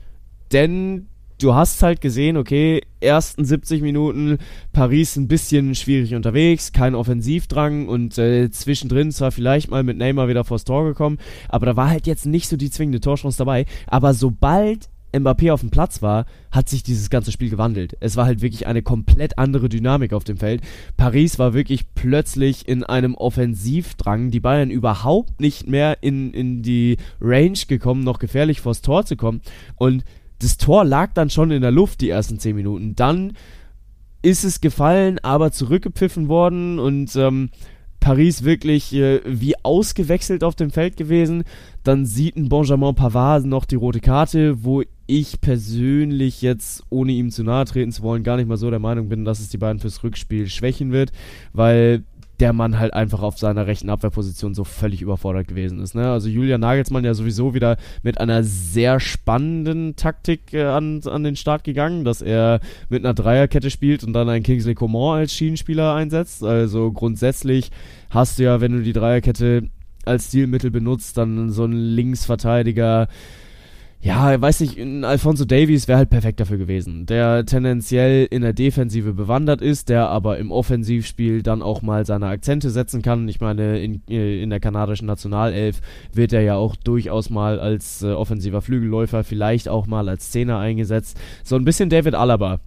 denn du hast halt gesehen, okay, ersten 70 Minuten Paris ein bisschen schwierig unterwegs, kein Offensivdrang und äh, zwischendrin zwar vielleicht mal mit Neymar wieder vors Tor gekommen, aber da war halt jetzt nicht so die zwingende Torchance dabei. Aber sobald Mbappé auf dem Platz war, hat sich dieses ganze Spiel gewandelt. Es war halt wirklich eine komplett andere Dynamik auf dem Feld. Paris war wirklich plötzlich in einem Offensivdrang, die Bayern überhaupt nicht mehr in, in die Range gekommen, noch gefährlich vors Tor zu kommen. Und das Tor lag dann schon in der Luft, die ersten 10 Minuten. Dann ist es gefallen, aber zurückgepfiffen worden und ähm, Paris wirklich äh, wie ausgewechselt auf dem Feld gewesen. Dann sieht ein Benjamin Pavard noch die rote Karte, wo ich persönlich jetzt, ohne ihm zu nahe treten zu wollen, gar nicht mal so der Meinung bin, dass es die beiden fürs Rückspiel schwächen wird, weil der Mann halt einfach auf seiner rechten Abwehrposition so völlig überfordert gewesen ist. Ne? Also Julian Nagelsmann ja sowieso wieder mit einer sehr spannenden Taktik äh, an, an den Start gegangen, dass er mit einer Dreierkette spielt und dann einen Kingsley Coman als Schienenspieler einsetzt. Also grundsätzlich hast du ja, wenn du die Dreierkette als Stilmittel benutzt, dann so einen Linksverteidiger, ja, weiß nicht, Alfonso Davies wäre halt perfekt dafür gewesen. Der tendenziell in der Defensive bewandert ist, der aber im Offensivspiel dann auch mal seine Akzente setzen kann. Ich meine, in, äh, in der kanadischen Nationalelf wird er ja auch durchaus mal als äh, offensiver Flügelläufer, vielleicht auch mal als Zehner eingesetzt. So ein bisschen David Alaba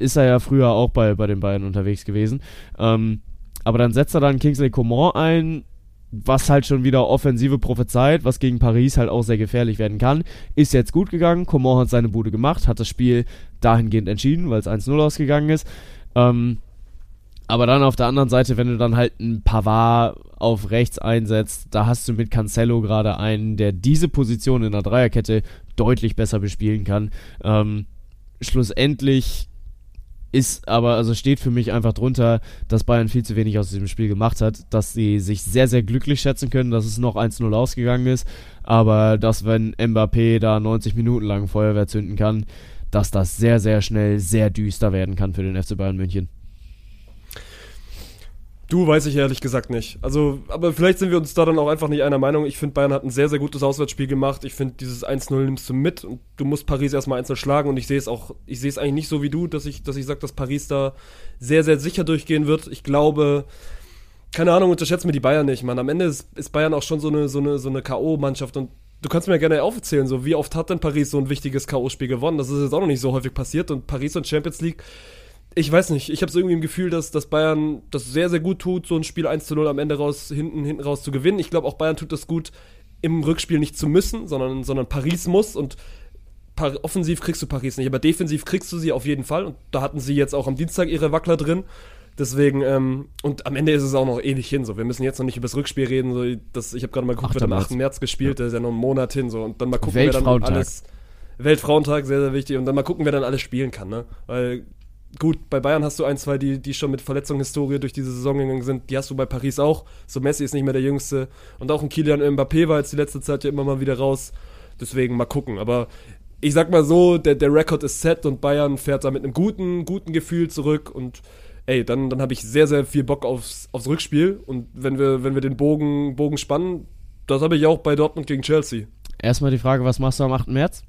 ist er ja früher auch bei, bei den Bayern unterwegs gewesen. Ähm, aber dann setzt er dann Kingsley Coman ein, was halt schon wieder Offensive prophezeit, was gegen Paris halt auch sehr gefährlich werden kann. Ist jetzt gut gegangen, Coman hat seine Bude gemacht, hat das Spiel dahingehend entschieden, weil es 1-0 ausgegangen ist. Ähm, aber dann auf der anderen Seite, wenn du dann halt einen Pavard auf rechts einsetzt, da hast du mit Cancelo gerade einen, der diese Position in der Dreierkette deutlich besser bespielen kann. Ähm, schlussendlich ist aber, also steht für mich einfach drunter, dass Bayern viel zu wenig aus diesem Spiel gemacht hat, dass sie sich sehr, sehr glücklich schätzen können, dass es noch 1-0 ausgegangen ist, aber dass wenn Mbappé da 90 Minuten lang Feuerwehr zünden kann, dass das sehr, sehr schnell sehr düster werden kann für den FC Bayern München. Du weiß ich ehrlich gesagt nicht. Also, aber vielleicht sind wir uns da dann auch einfach nicht einer Meinung. Ich finde, Bayern hat ein sehr, sehr gutes Auswärtsspiel gemacht. Ich finde, dieses 1-0 nimmst du mit und du musst Paris erstmal einzeln schlagen und ich sehe es auch, ich sehe es eigentlich nicht so wie du, dass ich, dass ich sage, dass Paris da sehr, sehr sicher durchgehen wird. Ich glaube, keine Ahnung, unterschätzt mir die Bayern nicht, Mann. Am Ende ist, ist Bayern auch schon so eine, so eine, so eine K.O.-Mannschaft und du kannst mir gerne aufzählen, so wie oft hat denn Paris so ein wichtiges K.O.-Spiel gewonnen? Das ist jetzt auch noch nicht so häufig passiert und Paris und Champions League ich weiß nicht, ich habe so irgendwie im Gefühl, dass, dass Bayern das sehr, sehr gut tut, so ein Spiel 1 zu 0 am Ende raus, hinten, hinten raus zu gewinnen. Ich glaube auch Bayern tut das gut, im Rückspiel nicht zu müssen, sondern, sondern Paris muss und par offensiv kriegst du Paris nicht, aber defensiv kriegst du sie auf jeden Fall und da hatten sie jetzt auch am Dienstag ihre Wackler drin. Deswegen, ähm, und am Ende ist es auch noch ewig hin. So. Wir müssen jetzt noch nicht über das Rückspiel reden. So, das, ich habe gerade mal geguckt, 8. wird am März. 8. März gespielt, Ja. das ist ja noch einen Monat hin. So. Und dann mal gucken, wer dann alles. Weltfrauentag, sehr, sehr wichtig. Und dann mal gucken, wer dann alles spielen kann. Ne? Weil gut, bei Bayern hast du ein, zwei, die, die schon mit Verletzungshistorie durch diese Saison gegangen sind. Die hast du bei Paris auch. So Messi ist nicht mehr der Jüngste. Und auch ein Kilian Mbappé war jetzt die letzte Zeit ja immer mal wieder raus. Deswegen mal gucken. Aber ich sag mal so, der, der Rekord ist set und Bayern fährt da mit einem guten, guten Gefühl zurück und ey, dann, dann habe ich sehr, sehr viel Bock aufs, aufs Rückspiel. Und wenn wir, wenn wir den Bogen, Bogen spannen, das habe ich auch bei Dortmund gegen Chelsea. Erstmal die Frage, was machst du am 8. März?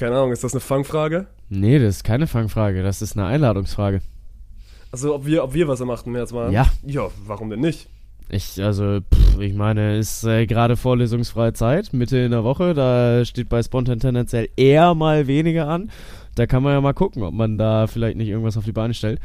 Keine Ahnung, ist das eine Fangfrage? Nee, das ist keine Fangfrage, das ist eine Einladungsfrage. Also, ob wir, ob wir was am 8. März machen? Ja. Ja, warum denn nicht? Ich, also, pff, ich meine, ist äh, gerade vorlesungsfreie Zeit, Mitte in der Woche, da steht bei Spontan tendenziell eher mal weniger an. Da kann man ja mal gucken, ob man da vielleicht nicht irgendwas auf die Beine stellt.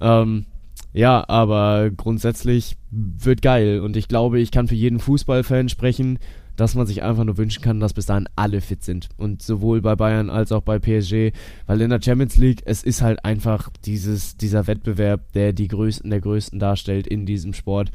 Ähm, ja, aber grundsätzlich wird geil und ich glaube, ich kann für jeden Fußballfan sprechen, dass man sich einfach nur wünschen kann, dass bis dahin alle fit sind. Und sowohl bei Bayern als auch bei PSG, weil in der Champions League, es ist halt einfach dieses, dieser Wettbewerb, der die Größten der Größten darstellt in diesem Sport.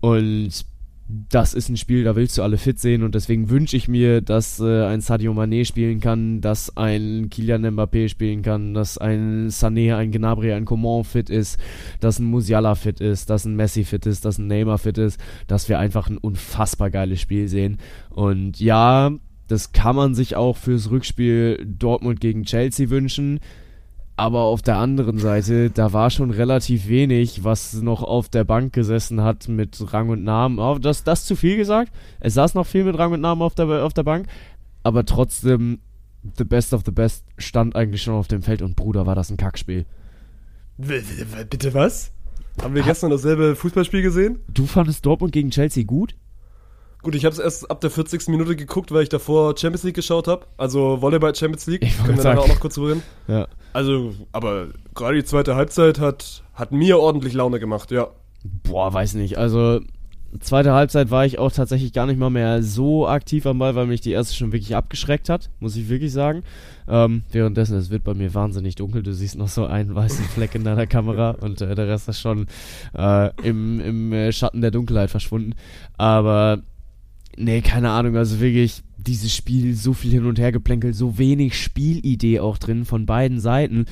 Und das ist ein Spiel, da willst du alle fit sehen und deswegen wünsche ich mir, dass äh, ein Sadio Mané spielen kann, dass ein Kylian Mbappé spielen kann, dass ein Sané, ein Gnabry, ein Coman fit ist, dass ein Musiala fit ist, dass ein Messi fit ist, dass ein Neymar fit ist, dass wir einfach ein unfassbar geiles Spiel sehen. Und ja, das kann man sich auch fürs Rückspiel Dortmund gegen Chelsea wünschen. Aber auf der anderen Seite, da war schon relativ wenig, was noch auf der Bank gesessen hat mit Rang und Namen. Oh, das, das zu viel gesagt. Es saß noch viel mit Rang und Namen auf der, auf der Bank. Aber trotzdem, the best of the best stand eigentlich schon auf dem Feld und Bruder, war das ein Kackspiel. Bitte was? Haben wir gestern dasselbe Fußballspiel gesehen? Du fandest Dortmund gegen Chelsea gut? Gut, ich habe es erst ab der 40. Minute geguckt, weil ich davor Champions League geschaut habe. Also Volleyball Champions League. Ich Können wir sagen. nachher auch noch kurz reden. Ja. Also, aber gerade die zweite Halbzeit hat, hat mir ordentlich Laune gemacht, ja. Boah, weiß nicht. Also, zweite Halbzeit war ich auch tatsächlich gar nicht mal mehr so aktiv am Ball, weil mich die erste schon wirklich abgeschreckt hat, muss ich wirklich sagen. Ähm, währenddessen, es wird bei mir wahnsinnig dunkel. Du siehst noch so einen weißen Fleck in deiner Kamera und äh, der Rest ist schon äh, im, im äh, Schatten der Dunkelheit verschwunden. Aber, nee, keine Ahnung. Also wirklich, dieses Spiel, so viel hin und her geplänkelt, so wenig Spielidee auch drin von beiden Seiten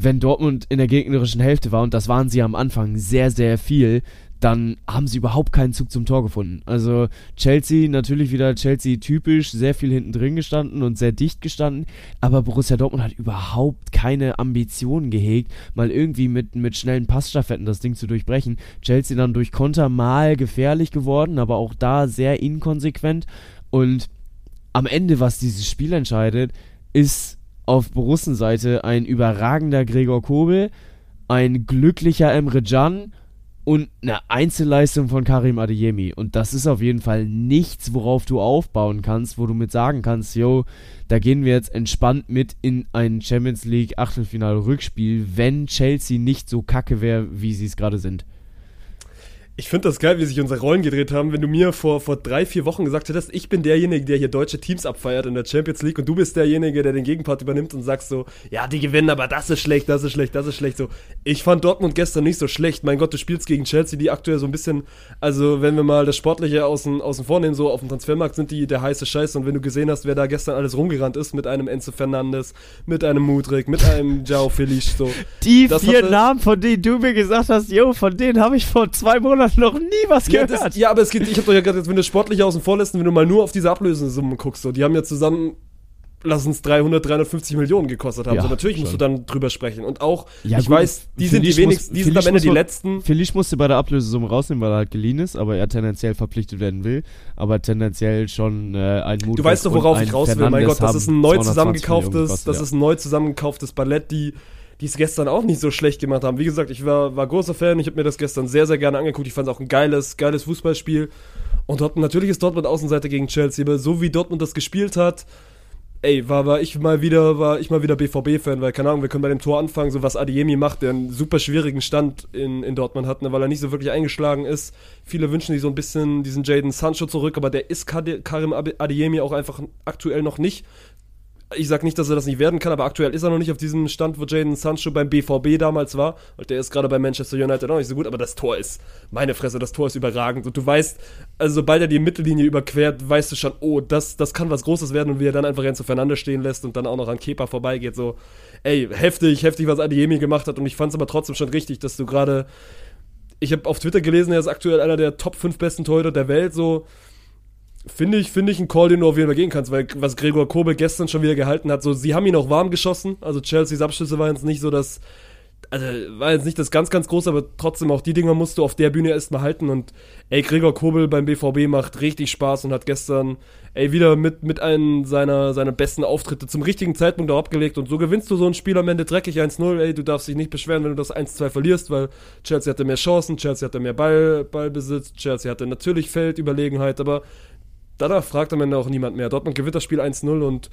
wenn Dortmund in der gegnerischen Hälfte war, und das waren sie am Anfang sehr, sehr viel, dann haben sie überhaupt keinen Zug zum Tor gefunden. Also Chelsea, natürlich wieder Chelsea typisch, sehr viel hinten drin gestanden und sehr dicht gestanden, aber Borussia Dortmund hat überhaupt keine Ambitionen gehegt, mal irgendwie mit, mit schnellen Passstaffetten das Ding zu durchbrechen. Chelsea dann durch Konter mal gefährlich geworden, aber auch da sehr inkonsequent und am Ende, was dieses Spiel entscheidet, ist auf Borussenseite ein überragender Gregor Kobel, ein glücklicher Emre Can und eine Einzelleistung von Karim Adeyemi. Und das ist auf jeden Fall nichts, worauf du aufbauen kannst, wo du mit sagen kannst, yo, da gehen wir jetzt entspannt mit in ein Champions League Achtelfinale-Rückspiel, wenn Chelsea nicht so kacke wäre, wie sie es gerade sind. Ich finde das geil, wie sich unsere Rollen gedreht haben. Wenn du mir vor, vor drei, vier Wochen gesagt hättest, ich bin derjenige, der hier deutsche Teams abfeiert in der Champions League und du bist derjenige, der den Gegenpart übernimmt und sagst so, ja, die gewinnen, aber das ist schlecht, das ist schlecht, das ist schlecht. So, ich fand Dortmund gestern nicht so schlecht. Mein Gott, du spielst gegen Chelsea, die aktuell so ein bisschen, also wenn wir mal das Sportliche außen, außen vor nehmen, so auf dem Transfermarkt sind die der heiße Scheiß und wenn du gesehen hast, wer da gestern alles rumgerannt ist mit einem Enzo Fernandes, mit einem Mudrik, mit einem Jao Felix, so. Die vier hatte- Namen, von denen du mir gesagt hast, yo, von denen habe ich vor zwei Monaten noch nie was Ja, gehört. das, ja, aber es geht, ich habe doch ja gerade, jetzt, wenn du sportlich außen vor lässt, und wenn du mal nur auf diese Ablösesummen guckst, so, die haben ja zusammen, lass uns 300, 350 Millionen gekostet haben. Ja, so, natürlich musst schon. du dann drüber sprechen. Und auch, Ja, ich gut, weiß, die sind die wenigsten, die sind am Ende die letzten. Felice musste bei der Ablösesumme rausnehmen, weil er halt geliehen ist, aber er tendenziell verpflichtet werden will. Aber tendenziell schon äh, ein Mut. Du weißt doch, worauf ich raus will. Mein Gott, das ist ein neu zusammengekauftes, das ist ein neu zusammengekauftes Ballett, die die es gestern auch nicht so schlecht gemacht haben. Wie gesagt, ich war, war großer Fan, ich habe mir das gestern sehr, sehr gerne angeguckt. Ich fand es auch ein geiles, geiles Fußballspiel. Und Dortmund, natürlich ist Dortmund Außenseite gegen Chelsea, aber so wie Dortmund das gespielt hat, ey, war, war ich mal wieder, war ich mal wieder BVB-Fan, weil, keine Ahnung, wir können bei dem Tor anfangen, so was Adiemi macht, der einen super schwierigen Stand in, in Dortmund hat, ne, weil er nicht so wirklich eingeschlagen ist. Viele wünschen sich so ein bisschen diesen Jaden Sancho zurück, aber der ist Karim Adiemi auch einfach aktuell noch nicht. Ich sag nicht, dass er das nicht werden kann, aber aktuell ist er noch nicht auf diesem Stand, wo Jaden Sancho beim BVB damals war. Und der ist gerade bei Manchester United auch nicht so gut, aber das Tor ist, meine Fresse, das Tor ist überragend. Und du weißt, also sobald er die Mittellinie überquert, weißt du schon, oh, das, das kann was Großes werden und wie er dann einfach Enzo Fernandes stehen lässt und dann auch noch an Kepa vorbeigeht, so, ey, heftig, heftig, was Adiemi gemacht hat. Und ich fand es aber trotzdem schon richtig, dass du gerade, ich habe auf Twitter gelesen, er ist aktuell einer der Top 5 besten Torhüter der Welt, so, finde ich, finde ich einen Call, den du auf jeden Fall gehen kannst, weil was Gregor Kobel gestern schon wieder gehalten hat, so, sie haben ihn auch warm geschossen, also Chelseas Abschlüsse waren jetzt nicht so das, also war jetzt nicht das ganz, ganz große, aber trotzdem auch die Dinger musst du auf der Bühne erstmal halten. Und ey, Gregor Kobel beim BVB macht richtig Spaß und hat gestern, ey, wieder mit, mit einem seiner, seiner besten Auftritte zum richtigen Zeitpunkt auch abgelegt. Und so gewinnst du so ein Spiel am Ende dreckig 1-0, ey, du darfst dich nicht beschweren, wenn du das 1-2 verlierst, weil Chelsea hatte mehr Chancen, Chelsea hatte mehr Ball, Ballbesitz, Chelsea hatte natürlich Feldüberlegenheit, aber danach fragt am Ende auch niemand mehr. Dortmund gewinnt das Spiel 1-0 und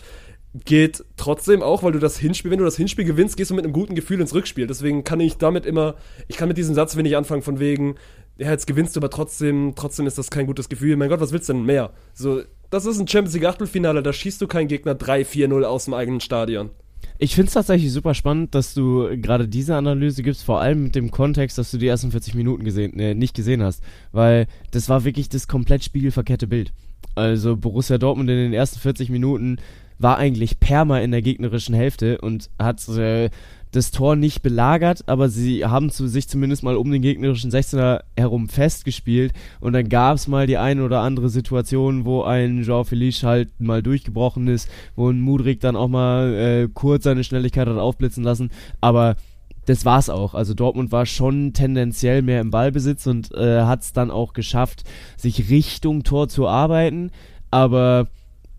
geht trotzdem auch, weil du das Hinspiel, wenn du das Hinspiel gewinnst, gehst du mit einem guten Gefühl ins Rückspiel. Deswegen kann ich damit immer, ich kann mit diesem Satz wenig anfangen von wegen, ja, jetzt gewinnst du, aber trotzdem, trotzdem ist das kein gutes Gefühl. Mein Gott, was willst du denn mehr? So, das ist ein Champions League Achtelfinale, da schießt du keinen Gegner 3-4-0 aus dem eigenen Stadion. Ich finde es tatsächlich super spannend, dass du gerade diese Analyse gibst, vor allem mit dem Kontext, dass du die ersten 40 Minuten gesehen, äh, nicht gesehen hast. Weil das war wirklich das komplett spiegelverkehrte Bild. Also Borussia Dortmund in den ersten 40 Minuten war eigentlich perma in der gegnerischen Hälfte und hat äh, das Tor nicht belagert, aber sie haben zu, sich zumindest mal um den gegnerischen 16er herum festgespielt und dann gab es mal die eine oder andere Situation, wo ein Jean Felice halt mal durchgebrochen ist, wo ein Mudrik dann auch mal äh, kurz seine Schnelligkeit hat aufblitzen lassen, aber das war's auch. Also Dortmund war schon tendenziell mehr im Ballbesitz und äh, hat es dann auch geschafft, sich Richtung Tor zu arbeiten, aber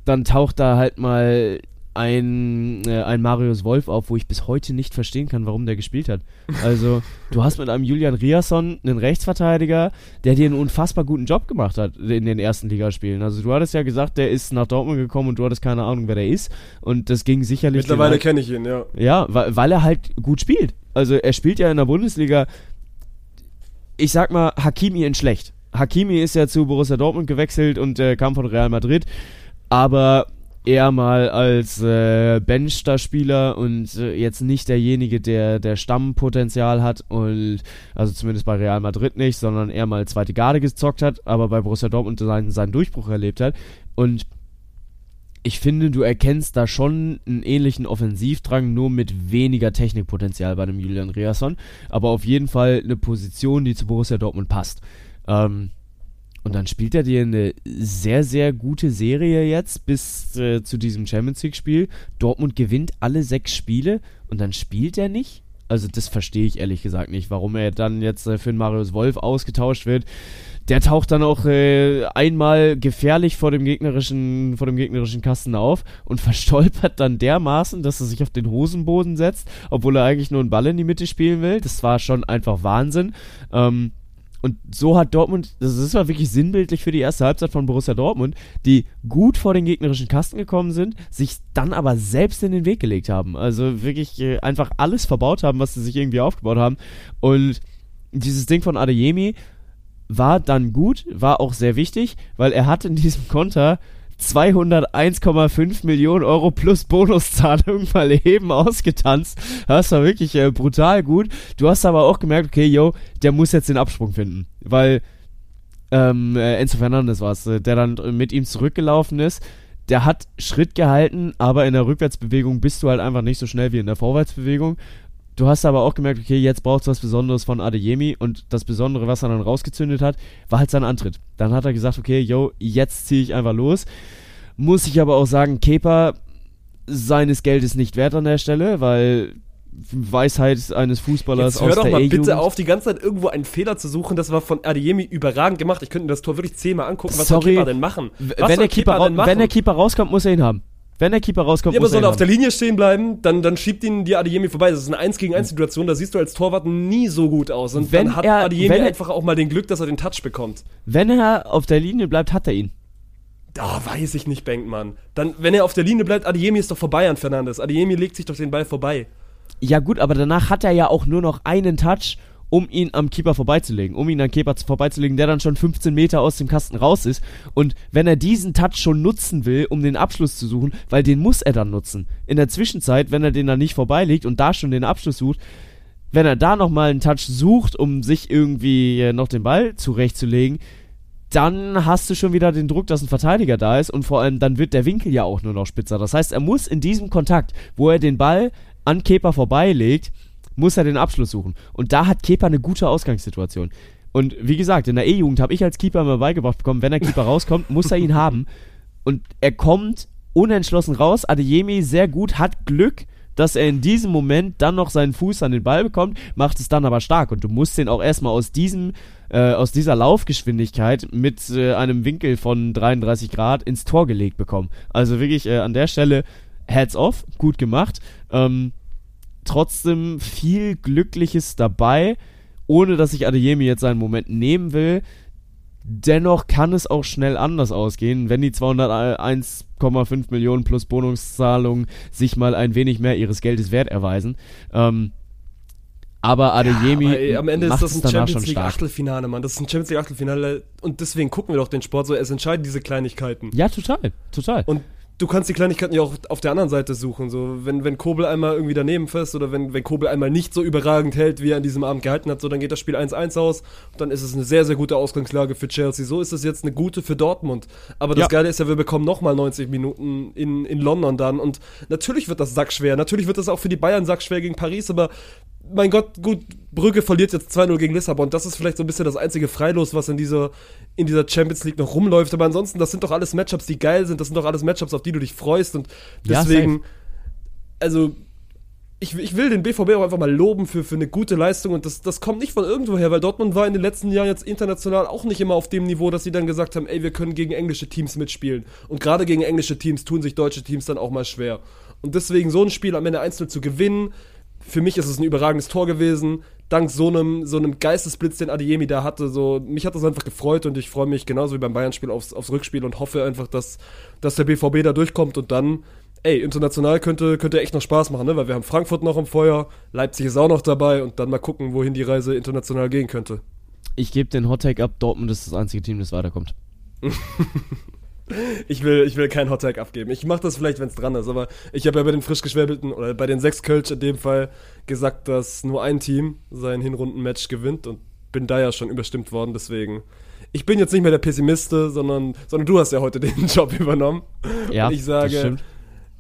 dann taucht da halt mal ein, äh, ein Marius Wolf auf, wo ich bis heute nicht verstehen kann, warum der gespielt hat. Also, du hast mit einem Julian Riasson einen Rechtsverteidiger, der dir einen unfassbar guten Job gemacht hat in den ersten Ligaspielen. Also, du hattest ja gesagt, der ist nach Dortmund gekommen und du hattest keine Ahnung, wer der ist. Und das ging sicherlich. Mittlerweile kenne ich ihn, ja. ja, weil, weil er halt gut spielt. Also er spielt ja in der Bundesliga, ich sag mal, Hakimi in schlecht. Hakimi ist ja zu Borussia Dortmund gewechselt und äh, kam von Real Madrid, aber eher mal als äh, Bench-Spieler und äh, jetzt nicht derjenige, der der Stammpotenzial hat und also zumindest bei Real Madrid nicht, sondern eher mal zweite Garde gezockt hat, aber bei Borussia Dortmund seinen, seinen Durchbruch erlebt hat und ich finde, du erkennst da schon einen ähnlichen Offensivdrang, nur mit weniger Technikpotenzial bei dem Julian Riasson. Aber auf jeden Fall eine Position, die zu Borussia Dortmund passt. Ähm, und dann spielt er dir eine sehr, sehr gute Serie jetzt bis äh, zu diesem Champions League-Spiel. Dortmund gewinnt alle sechs Spiele und dann spielt er nicht. Also das verstehe ich ehrlich gesagt nicht, warum er dann jetzt äh, für den Marius Wolf ausgetauscht wird. Der taucht dann auch äh, einmal gefährlich vor dem gegnerischen vor dem gegnerischen Kasten auf und verstolpert dann dermaßen, dass er sich auf den Hosenboden setzt, obwohl er eigentlich nur einen Ball in die Mitte spielen will. Das war schon einfach Wahnsinn. Ähm, und so hat Dortmund, das ist war wirklich sinnbildlich für die erste Halbzeit von Borussia Dortmund, die gut vor den gegnerischen Kasten gekommen sind, sich dann aber selbst in den Weg gelegt haben. Also wirklich äh, einfach alles verbaut haben, was sie sich irgendwie aufgebaut haben. Und dieses Ding von Adeyemi war dann gut, war auch sehr wichtig, weil er hat in diesem Konter 201,5 Millionen Euro plus Bonuszahlung mal eben ausgetanzt. Das war wirklich äh, brutal gut. Du hast aber auch gemerkt, okay, yo, der muss jetzt den Absprung finden, weil ähm, äh, Enzo Fernandes war es, äh, der dann mit ihm zurückgelaufen ist. Der hat Schritt gehalten, aber in der Rückwärtsbewegung bist du halt einfach nicht so schnell wie in der Vorwärtsbewegung. Du hast aber auch gemerkt, okay, jetzt brauchst du was Besonderes von Adeyemi und das Besondere, was er dann rausgezündet hat, war halt sein Antritt. Dann hat er gesagt, okay, yo, jetzt ziehe ich einfach los. Muss ich aber auch sagen, Kepa seines Geldes nicht wert an der Stelle, weil Weisheit eines Fußballers Jetzt hör aus doch der mal bitte auf, die ganze Zeit irgendwo einen Fehler zu suchen. Das war von Adeyemi überragend gemacht. Ich könnte mir das Tor wirklich zehnmal angucken. Was Sorry. soll Kepa denn machen? Was wenn, der Keeper, Kepa denn machen? wenn der Keeper rauskommt, muss er ihn haben. Wenn der Keeper rauskommt, Ja, aber muss er soll er auf der Linie stehen bleiben, dann, dann schiebt ihn die Adeyemi vorbei. Das ist eine 1 gegen 1 Situation, da siehst du als Torwart nie so gut aus. Und Wenn dann hat er- Adeyemi wenn einfach auch mal den Glück, dass er den Touch bekommt. Wenn er auf der Linie bleibt, hat er ihn. Da weiß ich nicht, Bankmann. Dann, wenn er auf der Linie bleibt, Adeyemi ist doch vorbei an Fernandes. Adeyemi legt sich doch den Ball vorbei. Ja gut, aber danach hat er ja auch nur noch einen Touch um ihn am Keeper vorbeizulegen, um ihn am Keeper vorbeizulegen, der dann schon 15 Meter aus dem Kasten raus ist. Und wenn er diesen Touch schon nutzen will, um den Abschluss zu suchen, weil den muss er dann nutzen. In der Zwischenzeit, wenn er den dann nicht vorbeilegt und da schon den Abschluss sucht, wenn er da nochmal einen Touch sucht, um sich irgendwie äh, noch den Ball zurechtzulegen, dann hast du schon wieder den Druck, dass ein Verteidiger da ist und vor allem dann wird der Winkel ja auch nur noch spitzer. Das heißt, er muss in diesem Kontakt, wo er den Ball an Kepa vorbeilegt, muss er den Abschluss suchen. Und da hat Kepa eine gute Ausgangssituation. Und wie gesagt, in der E-Jugend habe ich als Keeper immer beigebracht bekommen, wenn der Keeper rauskommt, muss er ihn haben. Und er kommt unentschlossen raus. Adeyemi sehr gut, hat Glück, dass er in diesem Moment dann noch seinen Fuß an den Ball bekommt, macht es dann aber stark. Und du musst den auch erstmal aus diesem, äh, aus dieser Laufgeschwindigkeit mit äh, einem Winkel von 33 Grad ins Tor gelegt bekommen. Also wirklich äh, an der Stelle Heads off, gut gemacht. Ähm, trotzdem viel Glückliches dabei, ohne dass ich Adeyemi jetzt seinen Moment nehmen will. Dennoch kann es auch schnell anders ausgehen, wenn die 201,5 Millionen plus Bonuszahlungen sich mal ein wenig mehr ihres Geldes wert erweisen. Ähm, aber Adeyemi Aber ey, am Ende ist das ein Champions League. Achtelfinale, Mann. Das ist ein Champions League Achtelfinale und deswegen gucken wir doch den Sport so. Es entscheiden diese Kleinigkeiten. Ja, total, total. Und du kannst die Kleinigkeiten ja auch auf der anderen Seite suchen. So, wenn, wenn Kobel einmal irgendwie daneben fest oder wenn, wenn Kobel einmal nicht so überragend hält, wie er an diesem Abend gehalten hat, so dann geht das Spiel 1-1 aus und dann ist es eine sehr, sehr gute Ausgangslage für Chelsea. So ist es jetzt eine gute für Dortmund. Aber das Ja. Geile ist ja, wir bekommen nochmal 90 Minuten in, in London dann und natürlich wird das sackschwer. Natürlich wird das auch für die Bayern sackschwer gegen Paris, aber mein Gott, gut, Brügge verliert jetzt 2-0 gegen Lissabon. Das ist vielleicht so ein bisschen das einzige Freilos, was in dieser, in dieser Champions League noch rumläuft. Aber ansonsten, das sind doch alles Matchups, die geil sind. Das sind doch alles Matchups, auf die du dich freust. Und Ja, deswegen, also, ich, ich will den BVB auch einfach mal loben für, für eine gute Leistung. Und das, das kommt nicht von irgendwoher, weil Dortmund war in den letzten Jahren jetzt international auch nicht immer auf dem Niveau, dass sie dann gesagt haben, ey, wir können gegen englische Teams mitspielen. Und gerade gegen englische Teams tun sich deutsche Teams dann auch mal schwer. Und deswegen so ein Spiel am Ende 1-0 zu gewinnen, für mich ist es ein überragendes Tor gewesen. Dank so einem, so einem Geistesblitz, den Adeyemi da hatte. So, mich hat das einfach gefreut und ich freue mich genauso wie beim Bayern-Spiel aufs, aufs Rückspiel und hoffe einfach, dass, dass der BVB da durchkommt und dann, ey, international könnte, könnte echt noch Spaß machen, ne? Weil wir haben Frankfurt noch im Feuer, Leipzig ist auch noch dabei und dann mal gucken, wohin die Reise international gehen könnte. ich gebe den Hottake ab, Dortmund ist das einzige Team, das weiterkommt. Ich will, ich will keinen Hottag abgeben. Ich mache das vielleicht, wenn es dran ist, aber ich habe ja bei den frisch geschwäbelten oder bei den sechs Kölsch in dem Fall gesagt, dass nur ein Team sein Hinrundenmatch gewinnt und bin da ja schon überstimmt worden, deswegen. Ich bin jetzt nicht mehr der Pessimiste, sondern, sondern du hast ja heute den Job übernommen. Ja, und ich das sage, stimmt.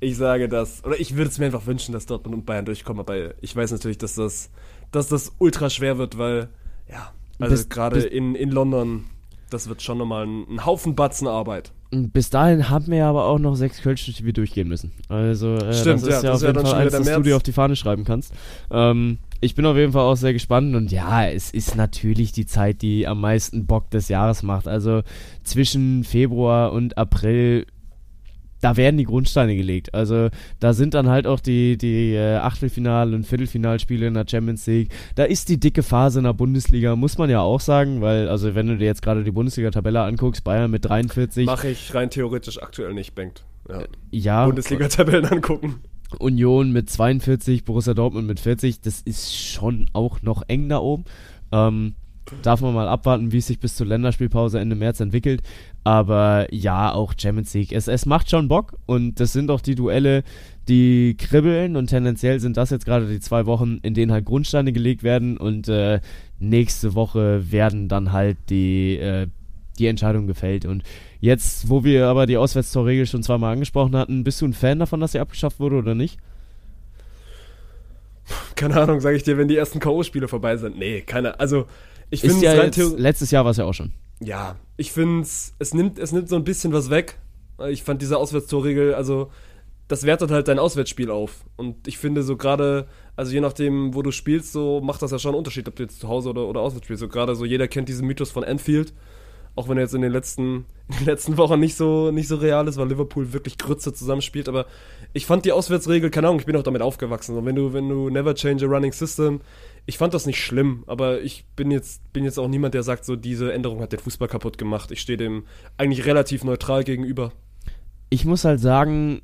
ich sage das, oder ich würde es mir einfach wünschen, dass Dortmund und Bayern durchkommen, aber ich weiß natürlich, dass das, dass das ultra schwer wird, weil, ja, also gerade in, in London, das wird schon nochmal ein, ein Haufen Batzen Arbeit. Bis dahin haben wir aber auch noch sechs Kölsch, die wir durchgehen müssen. Also äh, Stimmt, das ist ja, ja, das auf jeden Fall eins, das du dir auf die Fahne schreiben kannst. Ähm, ich bin auf jeden Fall auch sehr gespannt und ja, es ist natürlich die Zeit, die am meisten Bock des Jahres macht. Also zwischen Februar und April da werden die Grundsteine gelegt. Also da sind dann halt auch die, die äh, Achtelfinal- und Viertelfinalspiele in der Champions League. Da ist die dicke Phase in der Bundesliga, muss man ja auch sagen, weil, also wenn du dir jetzt gerade die Bundesliga-Tabelle anguckst, Bayern mit 43, Mache ich rein theoretisch aktuell nicht, Bengt. Ja. ja, Bundesliga-Tabellen angucken. Union mit 42, Borussia Dortmund mit 40, das ist schon auch noch eng da oben. Ähm, darf man mal abwarten, wie es sich bis zur Länderspielpause Ende März entwickelt. Aber ja, auch Champions League. Es, es macht schon Bock und das sind auch die Duelle, die kribbeln und tendenziell sind das jetzt gerade die zwei Wochen, in denen halt Grundsteine gelegt werden und äh, nächste Woche werden dann halt die, äh, die Entscheidung gefällt. Und jetzt, wo wir aber die Auswärtstorregel schon zweimal angesprochen hatten, bist du ein Fan davon, dass sie abgeschafft wurde oder nicht? Keine Ahnung, sage ich dir, wenn die ersten K.O.-Spiele vorbei sind. Nee, keine Also, ich Ist finde ja jetzt, letztes Jahr war es ja auch schon. Ja, ich finde es, es nimmt, es nimmt so ein bisschen was weg. Ich fand diese Auswärtstorregel, also, das wertet halt dein Auswärtsspiel auf. Und ich finde so gerade, also je nachdem, wo du spielst, so macht das ja schon einen Unterschied, ob du jetzt zu Hause oder, oder auswärts spielst. So gerade so, jeder kennt diesen Mythos von Anfield. Auch wenn er jetzt in den letzten, in den letzten Wochen nicht so, nicht so real ist, weil Liverpool wirklich Grütze zusammenspielt. Aber ich fand die Auswärtsregel, keine Ahnung, ich bin auch damit aufgewachsen. Und wenn du, wenn du never change a running system, ich fand das nicht schlimm, aber ich bin jetzt, bin jetzt auch niemand, der sagt, so diese Änderung hat den Fußball kaputt gemacht. Ich stehe dem eigentlich relativ neutral gegenüber. Ich muss halt sagen,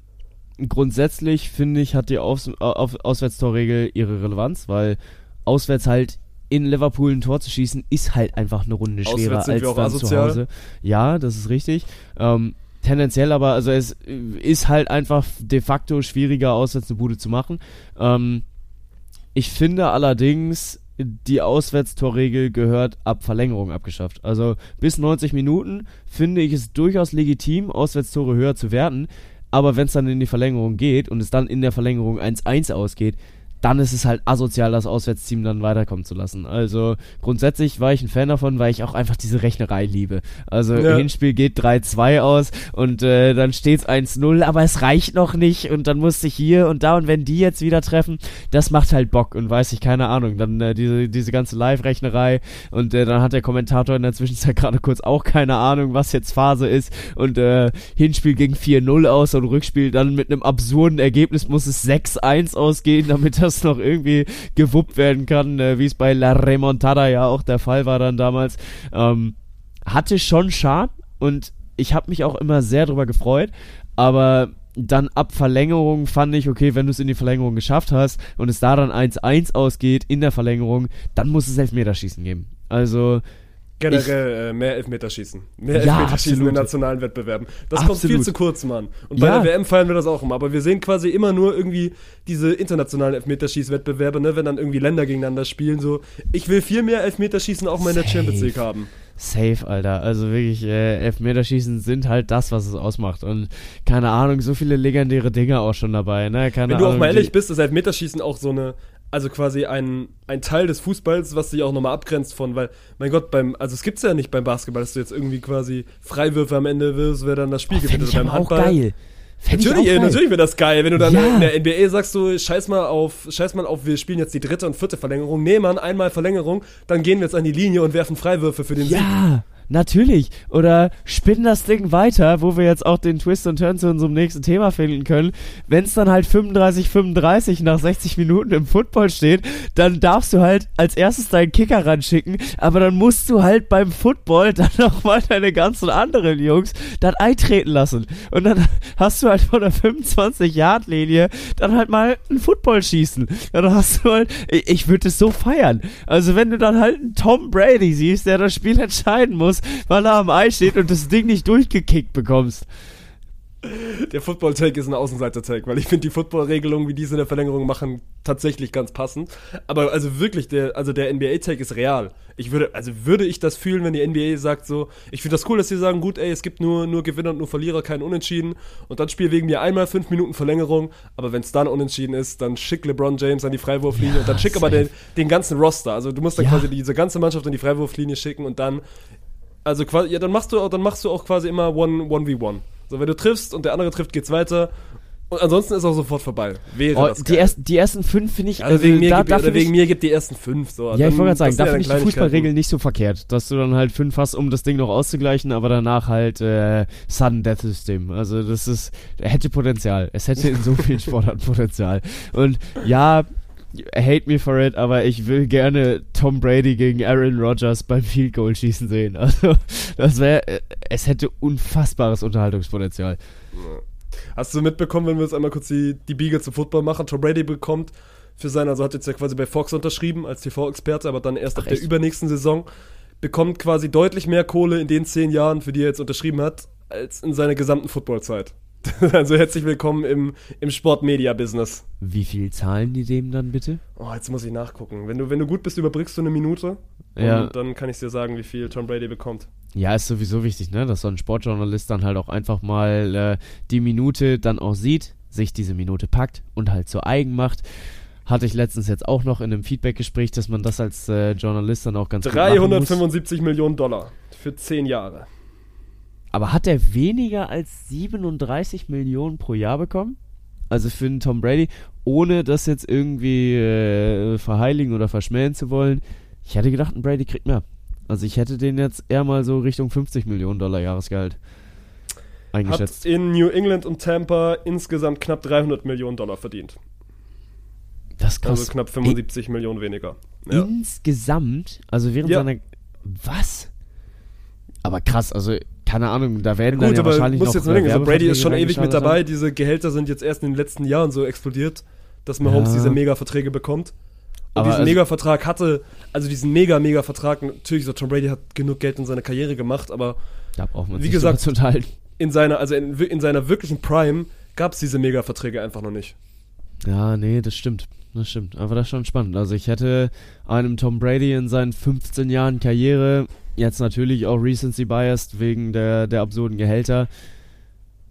grundsätzlich finde ich, hat die Aus Auf Auswärtstorregel ihre Relevanz, weil auswärts halt in Liverpool ein Tor zu schießen, ist halt einfach eine Runde schwerer als dann zu. Hause. Ja, das ist richtig. Ähm, tendenziell aber, also es äh, ist halt einfach de facto schwieriger, auswärts eine Bude zu machen. Ähm, ich finde allerdings, die Auswärtstorregel gehört ab Verlängerung abgeschafft. Also bis 90 Minuten finde ich es durchaus legitim, Auswärtstore höher zu werten. Aber wenn es dann in die Verlängerung geht und es dann in der Verlängerung 1-1 ausgeht, dann ist es halt asozial, das Auswärtsteam dann weiterkommen zu lassen. Also grundsätzlich war ich ein Fan davon, weil ich auch einfach diese Rechnerei liebe. Also Ja. Hinspiel geht 3-2 aus und äh, dann steht's 1-0, aber es reicht noch nicht und dann musste ich hier und da und wenn die jetzt wieder treffen, das macht halt Bock und weiß ich, keine Ahnung, dann äh, diese, diese ganze Live-Rechnerei und äh, dann hat der Kommentator in der Zwischenzeit gerade kurz auch keine Ahnung, was jetzt Phase ist und äh, Hinspiel ging 4-0 aus und Rückspiel dann mit einem absurden Ergebnis muss es 6-1 ausgehen, damit das noch irgendwie gewuppt werden kann, äh, wie es bei La Remontada ja auch der Fall war dann damals. Ähm, hatte schon Charme und ich habe mich auch immer sehr drüber gefreut, aber dann ab Verlängerung fand ich, okay, wenn du es in die Verlängerung geschafft hast und es da dann 1-1 ausgeht in der Verlängerung, dann muss es Elfmeterschießen geben. Also, Generell äh, mehr Elfmeterschießen. Mehr Ja, Elfmeterschießen in absolut. nationalen Wettbewerben. Das kommt Absolut. viel zu kurz, Mann. Und bei Ja. der WM feiern wir das auch immer. Aber wir sehen quasi immer nur irgendwie diese internationalen Elfmeterschießwettbewerbe, ne? wenn dann irgendwie Länder gegeneinander spielen. So, ich will viel mehr Elfmeterschießen auch mal in der. Champions League haben. safe, Alter. Also wirklich, äh, Elfmeterschießen sind halt das, was es ausmacht. Und keine Ahnung, so viele legendäre Dinge auch schon dabei, ne? Keine Wenn du Ahnung. auch mal ehrlich bist, ist Elfmeterschießen auch so eine, also quasi ein, ein Teil des Fußballs, was sich auch nochmal abgrenzt von, weil, mein Gott, beim, also es gibt's ja nicht beim Basketball, dass du jetzt irgendwie quasi Freiwürfe am Ende wirst, wer dann das Spiel Oh, gewinnt. Oder beim auch Handball. geil. Fänd ich Natürlich, auch ey, geil. natürlich wäre das geil, wenn du dann Ja. in der NBA sagst du, scheiß mal auf, scheiß mal auf, wir spielen jetzt die dritte und vierte Verlängerung. Nee, Mann, einmal Verlängerung, dann gehen wir jetzt an die Linie und werfen Freiwürfe für den Sieg. Natürlich. Oder spinnen das Ding weiter, wo wir jetzt auch den Twist und Turn zu unserem nächsten Thema finden können. Wenn es dann halt 35, 35 nach 60 Minuten im Football steht, dann darfst du halt als erstes deinen Kicker ranschicken, aber dann musst du halt beim Football dann nochmal deine ganzen anderen Jungs dann eintreten lassen. Und dann hast du halt von der 25-Yard-Linie dann halt mal ein Football schießen. Dann hast du halt, ich, ich würde es so feiern. Also wenn du dann halt einen Tom Brady siehst, der das Spiel entscheiden muss, weil er am Ei steht und das Ding nicht durchgekickt bekommst. Der Football-Take ist ein Außenseiter-Take, weil ich finde die Football-Regelungen, wie die es in der Verlängerung machen, tatsächlich ganz passend. Aber also wirklich, der, also der NBA-Take ist real. Ich würde, also würde ich das fühlen, wenn die NBA sagt so, ich finde das cool, dass sie sagen, gut, ey, es gibt nur, nur Gewinner und nur Verlierer, kein Unentschieden. Und dann spiel wegen mir einmal fünf Minuten Verlängerung. Aber wenn es dann unentschieden ist, dann schick LeBron James an die Freiwurflinie Ja, und dann schick aber safe. den, den ganzen Roster. Also du musst dann Ja. quasi diese ganze Mannschaft an die Freiwurflinie schicken und dann also quasi, ja, dann machst du, dann machst du auch quasi immer one, one v one. So, wenn du triffst und der andere trifft, geht's weiter. Und ansonsten ist auch sofort vorbei. Wäre Oh, das die, ersten, die ersten fünf finde ich, also wegen mir, da, gibt, wegen ich, mir gibt die ersten fünf. So. ja, ich wollte gerade sagen, da finde ich die. Fußballregeln nicht so verkehrt, dass du dann halt fünf hast, um das Ding noch auszugleichen, aber danach halt äh, Sudden Death System. Also das ist, hätte Potenzial. Es hätte in so vielen Sportarten Potenzial. Und ja, hate me for it, aber ich will gerne Tom Brady gegen Aaron Rodgers beim Field Goal schießen sehen. Also das wäre, äh, es hätte unfassbares Unterhaltungspotenzial. Hast du mitbekommen, wenn wir jetzt einmal kurz die, die Biege zum Football machen? Tom Brady bekommt für sein, also hat jetzt ja quasi bei Fox unterschrieben als TV-Experte, aber dann erst Ach, ab der echt? übernächsten Saison bekommt quasi deutlich mehr Kohle in den zehn Jahren, für die er jetzt unterschrieben hat, als in seiner gesamten Footballzeit. also herzlich willkommen im, im Sport-Media-Business. Wie viel zahlen die dem dann bitte? Oh, jetzt muss ich nachgucken. Wenn du, wenn du gut bist, überbrückst du eine Minute. Ja. Und dann kann ich dir sagen, wie viel Tom Brady bekommt. Ja, ist sowieso wichtig, ne? Dass so ein Sportjournalist dann halt auch einfach mal äh, die Minute dann auch sieht, sich diese Minute packt und halt zu eigen macht. Hatte ich letztens jetzt auch noch in einem Feedbackgespräch, dass man das als äh, Journalist dann auch ganz gut machen muss. 375 Millionen Dollar für zehn Jahre. Aber hat er weniger als 37 Millionen pro Jahr bekommen? Also für einen Tom Brady, ohne das jetzt irgendwie äh, verheiligen oder verschmähen zu wollen. Ich hätte gedacht, ein Brady kriegt mehr. Also ich hätte den jetzt eher mal so Richtung 50 Millionen Dollar Jahresgehalt eingeschätzt. Hat in New England und Tampa insgesamt knapp 300 Millionen Dollar verdient. Das ist krass. Also knapp 75 Millionen weniger. Ja. Insgesamt, also während Ja. seiner. Was? Aber krass, also keine Ahnung, da werden dann Gut, ja aber du wahrscheinlich noch jetzt denken, also Brady ist schon ewig mit dabei. haben. Diese Gehälter sind jetzt erst in den letzten Jahren so explodiert, dass Mahomes Ja. diese Mega-Verträge bekommt. Aber diesen also- Mega-Vertrag hatte, also diesen Mega-Mega-Vertrag, natürlich, so Tom Brady hat genug Geld in seiner Karriere gemacht, aber man Wie gesagt- in seiner, also in, in seiner wirklichen Prime gab es diese Mega-Verträge einfach noch nicht. Ja, nee, das stimmt. Das stimmt. Aber das ist schon spannend. Also ich hätte einem Tom Brady in seinen 15 Jahren Karriere, jetzt natürlich auch Recency Biased wegen der, der absurden Gehälter,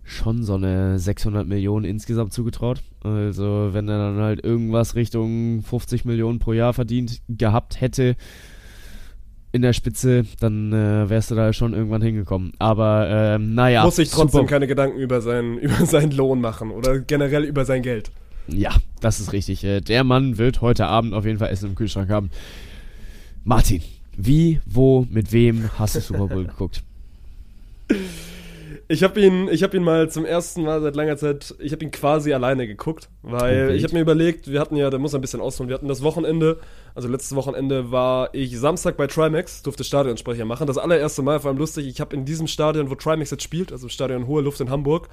schon so eine 600 Millionen insgesamt zugetraut. Also wenn er dann halt irgendwas Richtung 50 Millionen pro Jahr verdient gehabt hätte in der Spitze, dann äh, wärst du da schon irgendwann hingekommen. Aber ähm, naja. Muss sich trotzdem keine Gedanken über seinen, über seinen Lohn machen oder generell über sein Geld. Ja, das ist richtig. Äh, Der Mann wird heute Abend auf jeden Fall Essen im Kühlschrank haben. Martin, wie, wo, mit wem hast du Super Bowl geguckt? Ich habe ihn, ich habe ihn mal zum ersten Mal seit langer Zeit, ich habe ihn quasi alleine geguckt, weil Okay. ich habe mir überlegt, wir hatten ja, da muss ein bisschen ausholen, wir hatten das Wochenende, also letztes Wochenende war ich Samstag bei Trimax, durfte Stadionsprecher machen, das allererste Mal, vor allem lustig, ich habe in diesem Stadion, wo Trimax jetzt spielt, also Stadion Hohe Luft in Hamburg,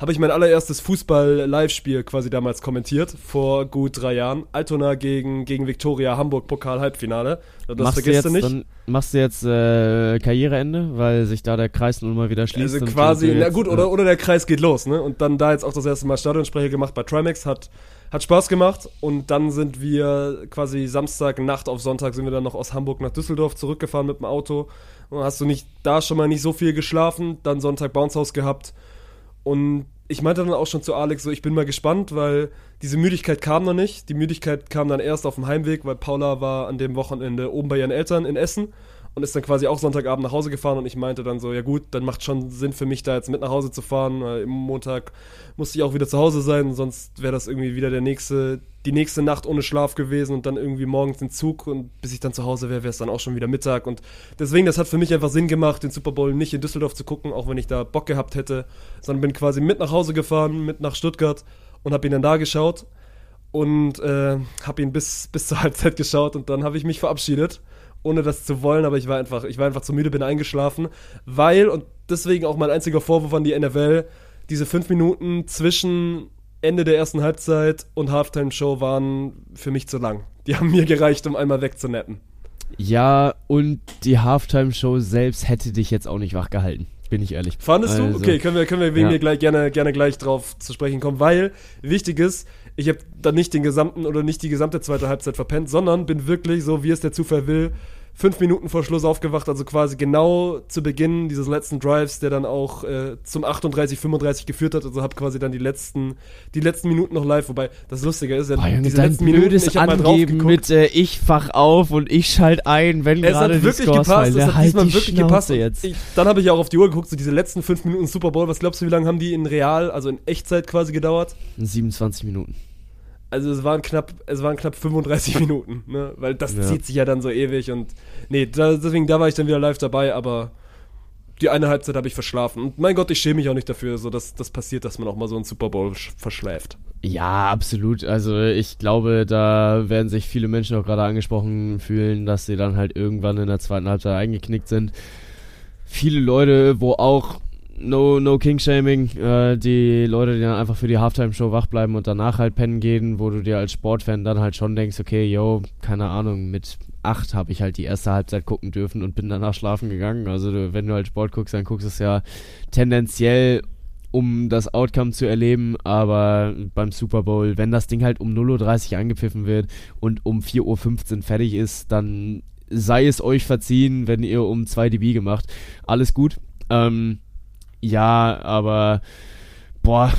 habe ich mein allererstes Fußball-Live-Spiel quasi damals kommentiert, vor gut drei Jahren. Altona gegen, gegen Viktoria, Hamburg, Pokal-Halbfinale. Das machst du vergisst jetzt, du nicht. Dann, machst du jetzt äh, Karriereende, weil sich da der Kreis nun mal wieder schließt? Also quasi, du na gut, äh, oder, oder der Kreis geht los, ne? Und dann da jetzt auch das erste Mal Stadionsprecher gemacht bei Trimax, hat, hat Spaß gemacht. Und dann sind wir quasi Samstagnacht auf Sonntag sind wir dann noch aus Hamburg nach Düsseldorf zurückgefahren mit dem Auto. Und hast du nicht da schon mal nicht so viel geschlafen, dann Sonntag Bounce House gehabt. Und ich meinte dann auch schon zu Alex so, ich bin mal gespannt, weil diese Müdigkeit kam noch nicht. Die Müdigkeit kam dann erst auf dem Heimweg, weil Paula war an dem Wochenende oben bei ihren Eltern in Essen und ist dann quasi auch Sonntagabend nach Hause gefahren und ich meinte dann so, ja gut, dann macht schon Sinn für mich da jetzt mit nach Hause zu fahren. Weil Im Montag musste ich auch wieder zu Hause sein, sonst wäre das irgendwie wieder der nächste, die nächste Nacht ohne Schlaf gewesen und dann irgendwie morgens in Zug und bis ich dann zu Hause wäre, wäre es dann auch schon wieder Mittag. Und deswegen, das hat für mich einfach Sinn gemacht, den Super Bowl nicht in Düsseldorf zu gucken, auch wenn ich da Bock gehabt hätte, sondern bin quasi mit nach Hause gefahren, mit nach Stuttgart und habe ihn dann da geschaut und äh, habe ihn bis, bis zur Halbzeit geschaut und dann habe ich mich verabschiedet, ohne das zu wollen, aber ich war einfach, ich war einfach zu müde, bin eingeschlafen, weil und deswegen auch mein einziger Vorwurf an die NFL, diese fünf Minuten zwischen Ende der ersten Halbzeit und Halftime-Show waren für mich zu lang. Die haben mir gereicht, um einmal wegzuneppen. Ja, und die Halftime-Show selbst hätte dich jetzt auch nicht wach gehalten, bin ich ehrlich. Fandest du? Also, Okay, können wir, können wir wegen ja. mir gleich gerne, gerne gleich drauf zu sprechen kommen, weil wichtig ist, ich habe dann nicht den gesamten oder nicht die gesamte zweite Halbzeit verpennt, sondern bin wirklich, so wie es der Zufall will, fünf Minuten vor Schluss aufgewacht, also quasi genau zu Beginn dieses letzten Drives, der dann auch äh, zum 38, 35 geführt hat. Also habe quasi dann die letzten, die letzten Minuten noch live, wobei das Lustige ist, ja, Boah, diese letzten Minuten, ich mal drauf Angeben geguckt. mit äh, ich fach auf und ich schalt ein, wenn Es gerade hat die wirklich Scores gepasst, fallen. es hat halt diesmal die wirklich Schnauze gepasst. jetzt. Ich, dann habe ich auch auf die Uhr geguckt, so diese letzten fünf Minuten Super Bowl, was glaubst du, wie lange haben die in Real, also in Echtzeit quasi gedauert? 27 Minuten. Also es waren knapp, es waren knapp 35 Minuten, ne? Weil das Ja. zieht sich ja dann so ewig und nee, da, deswegen da war ich dann wieder live dabei, aber die eine Halbzeit habe ich verschlafen. Und mein Gott, ich schäme mich auch nicht dafür, so dass das passiert, dass man auch mal so einen Super Bowl sch- verschläft. Ja, absolut. Also ich glaube, da werden sich viele Menschen auch gerade angesprochen fühlen, dass sie dann halt irgendwann in der zweiten Halbzeit eingeknickt sind. Viele Leute, wo auch No, no King-Shaming, äh, die Leute, die dann einfach für die Halftime-Show wach bleiben und danach halt pennen gehen, wo du dir als Sportfan dann halt schon denkst, okay, yo, keine Ahnung, mit acht habe ich halt die erste Halbzeit gucken dürfen und bin danach schlafen gegangen. Also du, wenn du halt Sport guckst, dann guckst du es ja tendenziell um das Outcome zu erleben, aber beim Super Bowl, wenn das Ding halt um 0.30 Uhr angepfiffen wird und um 4.15 Uhr fertig ist, dann sei es euch verziehen, wenn ihr um 2 dB gemacht. Alles gut. Ähm, ja, aber boah,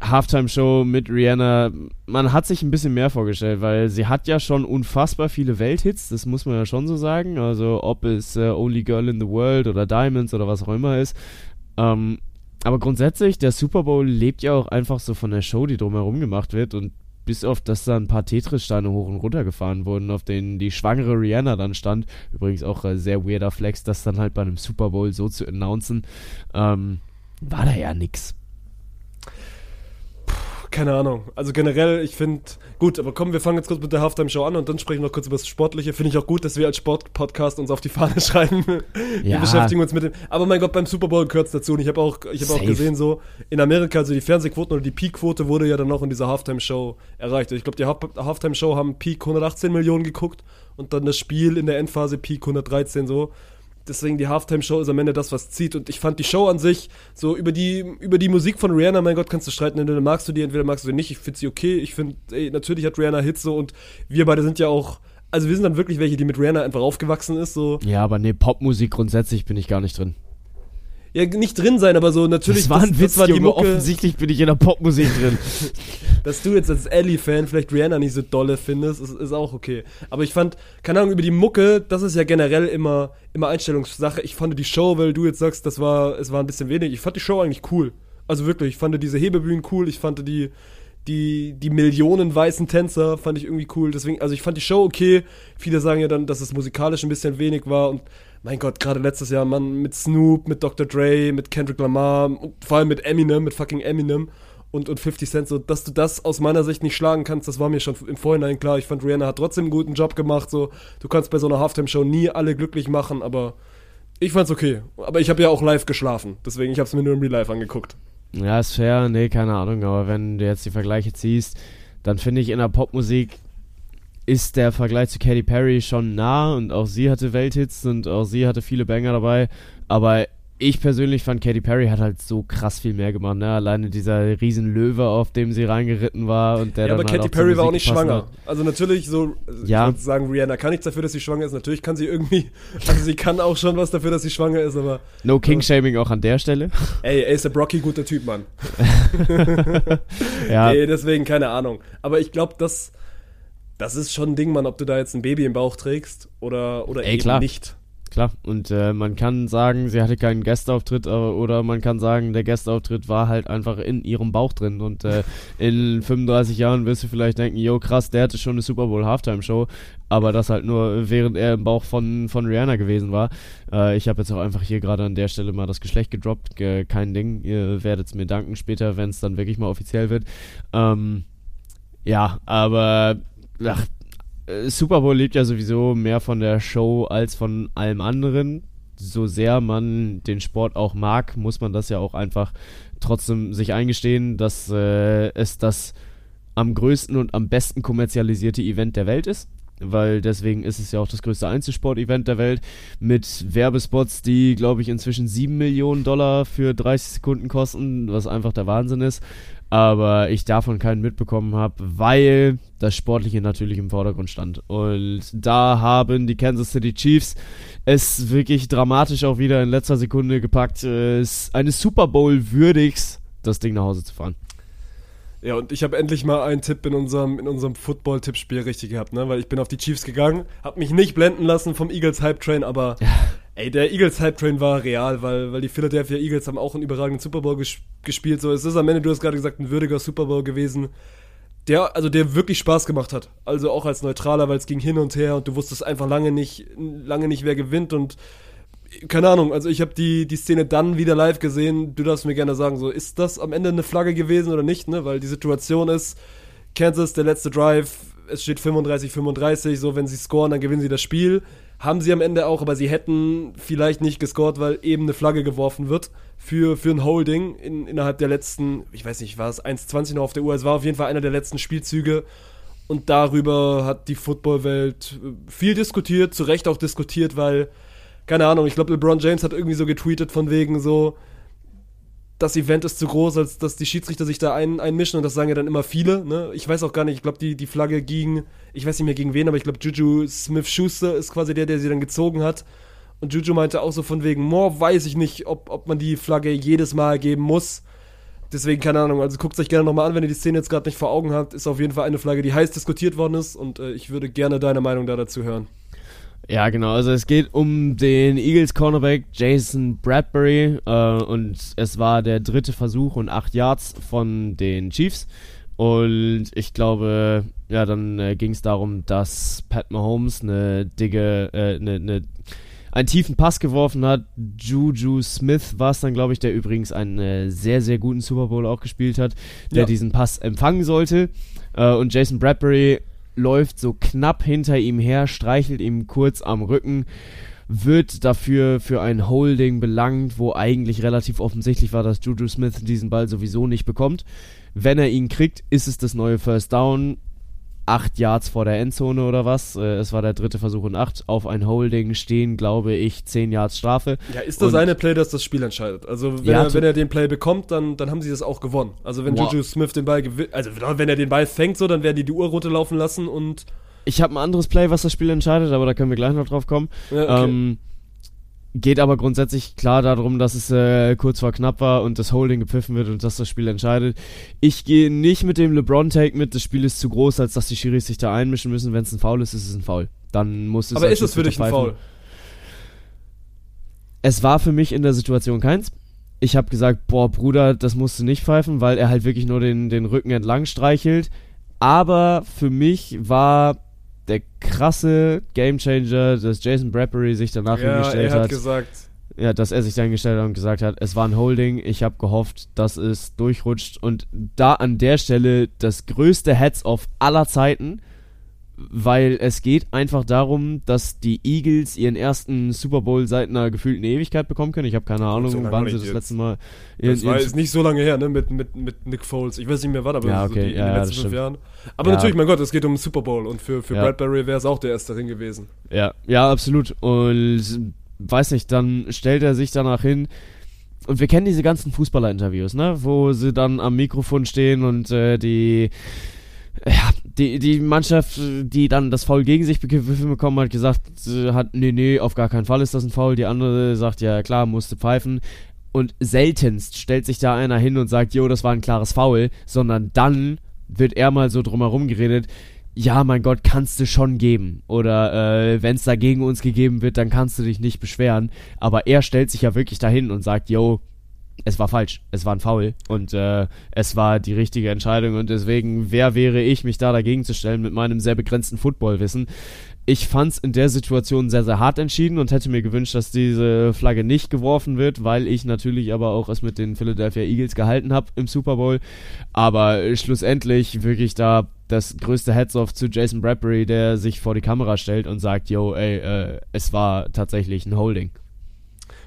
Halftime-Show mit Rihanna, man hat sich ein bisschen mehr vorgestellt, weil sie hat ja schon unfassbar viele Welthits, das muss man ja schon so sagen. Also ob es äh, Only Girl in the World oder Diamonds oder was auch immer ist. Ähm, aber grundsätzlich, der Super Bowl lebt ja auch einfach so von der Show, die drumherum gemacht wird und bis auf, dass da ein paar Tetris-Steine hoch und runter gefahren wurden, auf denen die schwangere Rihanna dann stand. Übrigens auch äh, sehr weirder Flex, das dann halt bei einem Super Bowl so zu announcen. Ähm, war da ja nix. Keine Ahnung. Also generell, ich finde, gut, aber komm, wir fangen jetzt kurz mit der Halftime-Show an und dann sprechen wir noch kurz über das Sportliche. Finde ich auch gut, dass wir als Sportpodcast uns auf die Fahne schreiben. Wir Ja. beschäftigen uns mit dem. Aber mein Gott, beim Super Bowl gehört dazu. Und ich habe auch, ich habe auch gesehen, so in Amerika, also die Fernsehquoten oder die Peak-Quote wurde ja dann noch in dieser Halftime-Show erreicht. Ich glaube, die Half- Halftime-Show haben Peak 118 Millionen geguckt und dann das Spiel in der Endphase Peak 113 so. Deswegen die Halftime-Show ist am Ende das, was zieht. Und ich fand die Show an sich, so über die, über die Musik von Rihanna, mein Gott, kannst du streiten, entweder magst du die, entweder magst du die nicht. Ich finde sie okay. Ich finde, natürlich hat Rihanna Hits so und wir beide sind ja auch, also wir sind dann wirklich welche, die mit Rihanna einfach aufgewachsen ist, so. Ja, aber nee, Popmusik grundsätzlich bin ich gar nicht drin. Ja, nicht drin sein, aber so natürlich. das war ein Witz, war die Junge. Mucke, Offensichtlich bin ich in der Popmusik drin. dass du jetzt als Ellie-Fan vielleicht Rihanna nicht so dolle findest, ist, ist auch okay. Aber ich fand, keine Ahnung, über die Mucke, das ist ja generell immer, immer Einstellungssache. Ich fand die Show, weil du jetzt sagst, das war, es war ein bisschen wenig. Ich fand die Show eigentlich cool. Also wirklich, ich fand diese Hebebühnen cool, ich fand die, die, die Millionen weißen Tänzer fand ich irgendwie cool. Deswegen, also ich fand die Show okay. Viele sagen ja dann, dass es musikalisch ein bisschen wenig war und mein Gott, gerade letztes Jahr, Mann, mit Snoop, mit Dr. Dre, mit Kendrick Lamar vor allem mit Eminem, mit fucking Eminem und, und 50 Cent, so, dass du das aus meiner Sicht nicht schlagen kannst, das war mir schon im Vorhinein klar. Ich fand, Rihanna hat trotzdem einen guten Job gemacht, so. Du kannst bei so einer Halftime-Show nie alle glücklich machen, aber ich fand's okay. Aber ich habe ja auch live geschlafen, deswegen, ich hab's mir nur im Real Life angeguckt. Ja, ist fair, nee, keine Ahnung, aber wenn du jetzt die Vergleiche ziehst, dann finde ich in der Popmusik ist der Vergleich zu Katy Perry schon nah und auch sie hatte Welthits und auch sie hatte viele Banger dabei, aber ich persönlich fand Katy Perry hat halt so krass viel mehr gemacht, ne? Alleine dieser riesen Löwe, auf dem sie reingeritten war und der Ja, dann aber halt Katy Perry war auch nicht schwanger. hat. Also natürlich so, ich Ja. würde sagen, Rihanna kann nichts dafür, dass sie schwanger ist. Natürlich kann sie irgendwie, also sie kann auch schon was dafür, dass sie schwanger ist, aber No King-Shaming auch an der Stelle. ey, A$AP Rocky, guter Typ, Mann. ja, Nee, deswegen keine Ahnung. Aber ich glaube, das, das ist schon ein Ding, Mann, ob du da jetzt ein Baby im Bauch trägst oder, oder Ey, eben klar. nicht. Klar, und äh, man kann sagen, sie hatte keinen Gastauftritt, aber, oder man kann sagen, der Gastauftritt war halt einfach in ihrem Bauch drin. Und äh, in 35 Jahren wirst du vielleicht denken, yo krass, der hatte schon eine Super Bowl Halftime Show, aber das halt nur während er im Bauch von, von Rihanna gewesen war. Äh, ich habe jetzt auch einfach hier gerade an der Stelle mal das Geschlecht gedroppt, äh, kein Ding. Ihr werdet es mir danken später, wenn es dann wirklich mal offiziell wird. Ähm, ja, aber ach, äh, Super Bowl lebt ja sowieso mehr von der Show als von allem anderen. So sehr man den Sport auch mag, muss man das ja auch einfach trotzdem sich eingestehen, dass äh, es das am größten und am besten kommerzialisierte Event der Welt ist. Weil deswegen ist es ja auch das größte Einzelsport-Event der Welt mit Werbespots, die, glaube ich, inzwischen 7 Millionen Dollar für 30 Sekunden kosten, was einfach der Wahnsinn ist aber ich davon keinen mitbekommen habe, weil das Sportliche natürlich im Vordergrund stand. Und da haben die Kansas City Chiefs es wirklich dramatisch auch wieder in letzter Sekunde gepackt, es eines Super Bowl würdigs das Ding nach Hause zu fahren. Ja, und ich habe endlich mal einen Tipp in unserem, in unserem Football-Tippspiel richtig gehabt, ne? Weil ich bin auf die Chiefs gegangen, hab mich nicht blenden lassen vom Eagles Hype Train, aber ey, der Eagles Hype Train war real, weil, weil die Philadelphia Eagles haben auch einen überragenden Super Bowl ges gespielt. So, es ist am Ende, du hast gerade gesagt, ein würdiger Super Bowl gewesen. Der, also der wirklich Spaß gemacht hat. Also auch als Neutraler, weil es ging hin und her und du wusstest einfach lange nicht, lange nicht, wer gewinnt und keine Ahnung, also ich habe die, die Szene dann wieder live gesehen. Du darfst mir gerne sagen, so ist das am Ende eine Flagge gewesen oder nicht, ne? Weil die Situation ist, Kansas, der letzte Drive, es steht 35, 35, so wenn sie scoren, dann gewinnen sie das Spiel. Haben sie am Ende auch, aber sie hätten vielleicht nicht gescored, weil eben eine Flagge geworfen wird für, für ein Holding in, innerhalb der letzten, ich weiß nicht, war es 1,20 noch auf der Uhr, es war auf jeden Fall einer der letzten Spielzüge. Und darüber hat die Footballwelt äh, viel diskutiert, zu Recht auch diskutiert, weil keine Ahnung, ich glaube, LeBron James hat irgendwie so getweetet von wegen so, das Event ist zu groß, als dass die Schiedsrichter sich da ein, einmischen und das sagen ja dann immer viele. Ne? Ich weiß auch gar nicht, ich glaube, die, die Flagge ging, ich weiß nicht mehr gegen wen, aber ich glaube, Juju Smith-Schuster ist quasi der, der sie dann gezogen hat. Und Juju meinte auch so von wegen, more weiß ich nicht, ob, ob man die Flagge jedes Mal geben muss. Deswegen, keine Ahnung, also guckt euch gerne nochmal an, wenn ihr die Szene jetzt gerade nicht vor Augen habt. Ist auf jeden Fall eine Flagge, die heiß diskutiert worden ist und äh, ich würde gerne deine Meinung da dazu hören. Ja, genau. Also es geht um den Eagles Cornerback Jason Bradbury äh, und es war der dritte Versuch und acht Yards von den Chiefs. Und ich glaube, ja, dann äh, ging es darum, dass Pat Mahomes eine dicke, äh, eine, eine einen tiefen Pass geworfen hat. Juju Smith war es dann, glaube ich, der übrigens einen äh, sehr, sehr guten Super Bowl auch gespielt hat, der Ja. diesen Pass empfangen sollte. Äh, und Jason Bradbury läuft so knapp hinter ihm her, streichelt ihm kurz am Rücken, wird dafür für ein Holding belangt, wo eigentlich relativ offensichtlich war, dass Juju Smith diesen Ball sowieso nicht bekommt. Wenn er ihn kriegt, ist es das neue First Down. Acht Yards vor der Endzone oder was. Äh, es war der dritte Versuch und acht. Auf ein Holding stehen, glaube ich, zehn Yards Strafe. Ja, ist das Und- eine Play, das das Spiel entscheidet? Also, wenn, Ja, er, wenn er den Play bekommt, dann, dann haben sie das auch gewonnen. Also, wenn Wow. Juju Smith den Ball gewinnt, also wenn er den Ball fängt, so, dann werden die die Uhr runterlaufen lassen und. Ich habe ein anderes Play, was das Spiel entscheidet, aber da können wir gleich noch drauf kommen. Ja, okay. Ähm, geht aber grundsätzlich klar darum, dass es äh, kurz vor knapp war und das Holding gepfiffen wird und dass das Spiel entscheidet. Ich gehe nicht mit dem LeBron-Take mit, das Spiel ist zu groß, als dass die Schiris sich da einmischen müssen. Wenn es ein Foul ist, ist es ein Foul. Dann muss es aber als ist es für dich ein Foul? Es war für mich in der Situation keins. Ich habe gesagt, boah, Bruder, das musst du nicht pfeifen, weil er halt wirklich nur den, den Rücken entlang streichelt. Aber für mich war der krasse Gamechanger, dass Jason Bradbury sich danach Ja, hingestellt er hat hat. gesagt, Ja, dass er sich dann gestellt hat und gesagt hat, es war ein Holding, ich habe gehofft, dass es durchrutscht und da an der Stelle das größte Heads-Off aller Zeiten, weil es geht einfach darum, dass die Eagles ihren ersten Super Bowl seit einer gefühlten Ewigkeit bekommen können. Ich habe keine Ahnung, so wann sie das jetzt. letzte Mal das ihren- war jetzt nicht so lange her, ne, mit, mit, mit Nick Foles. Ich weiß nicht mehr wann, aber Ja, so okay, die, in ja, den letzten das fünf. Jahren. Aber Ja. natürlich, mein Gott, es geht um den Super Bowl und für, für Ja. Bradbury wäre es auch der erste Ring gewesen. Ja, ja, absolut. Und weiß nicht, dann stellt er sich danach hin. Und wir kennen diese ganzen Fußballer-Interviews, ne? Wo sie dann am Mikrofon stehen und äh, die, ja, die, die Mannschaft, die dann das Foul gegen sich bekommen hat, gesagt hat, nee, nee, auf gar keinen Fall ist das ein Foul. Die andere sagt, ja klar, musste pfeifen. Und seltenst stellt sich da einer hin und sagt, jo, das war ein klares Foul, sondern dann wird er mal so drumherum geredet, ja, mein Gott, kannst du schon geben. Oder äh, wenn es da gegen uns gegeben wird, dann kannst du dich nicht beschweren. Aber er stellt sich ja wirklich dahin und sagt, yo, es war falsch, es war ein Foul und äh, es war die richtige Entscheidung und deswegen, wer wäre ich, mich da dagegen zu stellen mit meinem sehr begrenzten Footballwissen? Ich fand's in der Situation sehr, sehr hart entschieden und hätte mir gewünscht, dass diese Flagge nicht geworfen wird, weil ich natürlich aber auch es mit den Philadelphia Eagles gehalten habe im Super Bowl. Aber schlussendlich wirklich da das größte Heads-off zu Jason Bradbury, der sich vor die Kamera stellt und sagt, yo, ey, äh, es war tatsächlich ein Holding.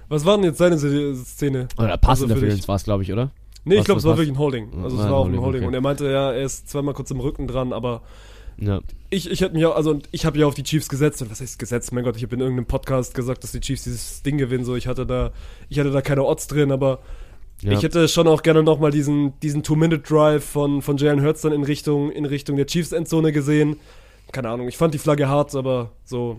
Was war denn jetzt seine Se- Szene? Oder Pass Also für dich? war es, glaube ich, oder? Nee, ich glaube, es war wirklich ein Holding. Also es War ein war auch ein Holding, Holding. okay. Und er meinte, ja, er ist zweimal kurz im Rücken dran, aber Ja. ich, ich hätte mich auch, also ich habe ja auf die Chiefs gesetzt. Und was heißt gesetzt? Mein Gott, ich habe in irgendeinem Podcast gesagt, dass die Chiefs dieses Ding gewinnen. So, ich hatte da, ich hatte da keine Odds drin, aber ja. ich hätte schon auch gerne nochmal diesen, diesen Two-Minute-Drive von, von Jalen Hurts dann in Richtung, in Richtung der Chiefs-Endzone gesehen. Keine Ahnung, ich fand die Flagge hart, aber so,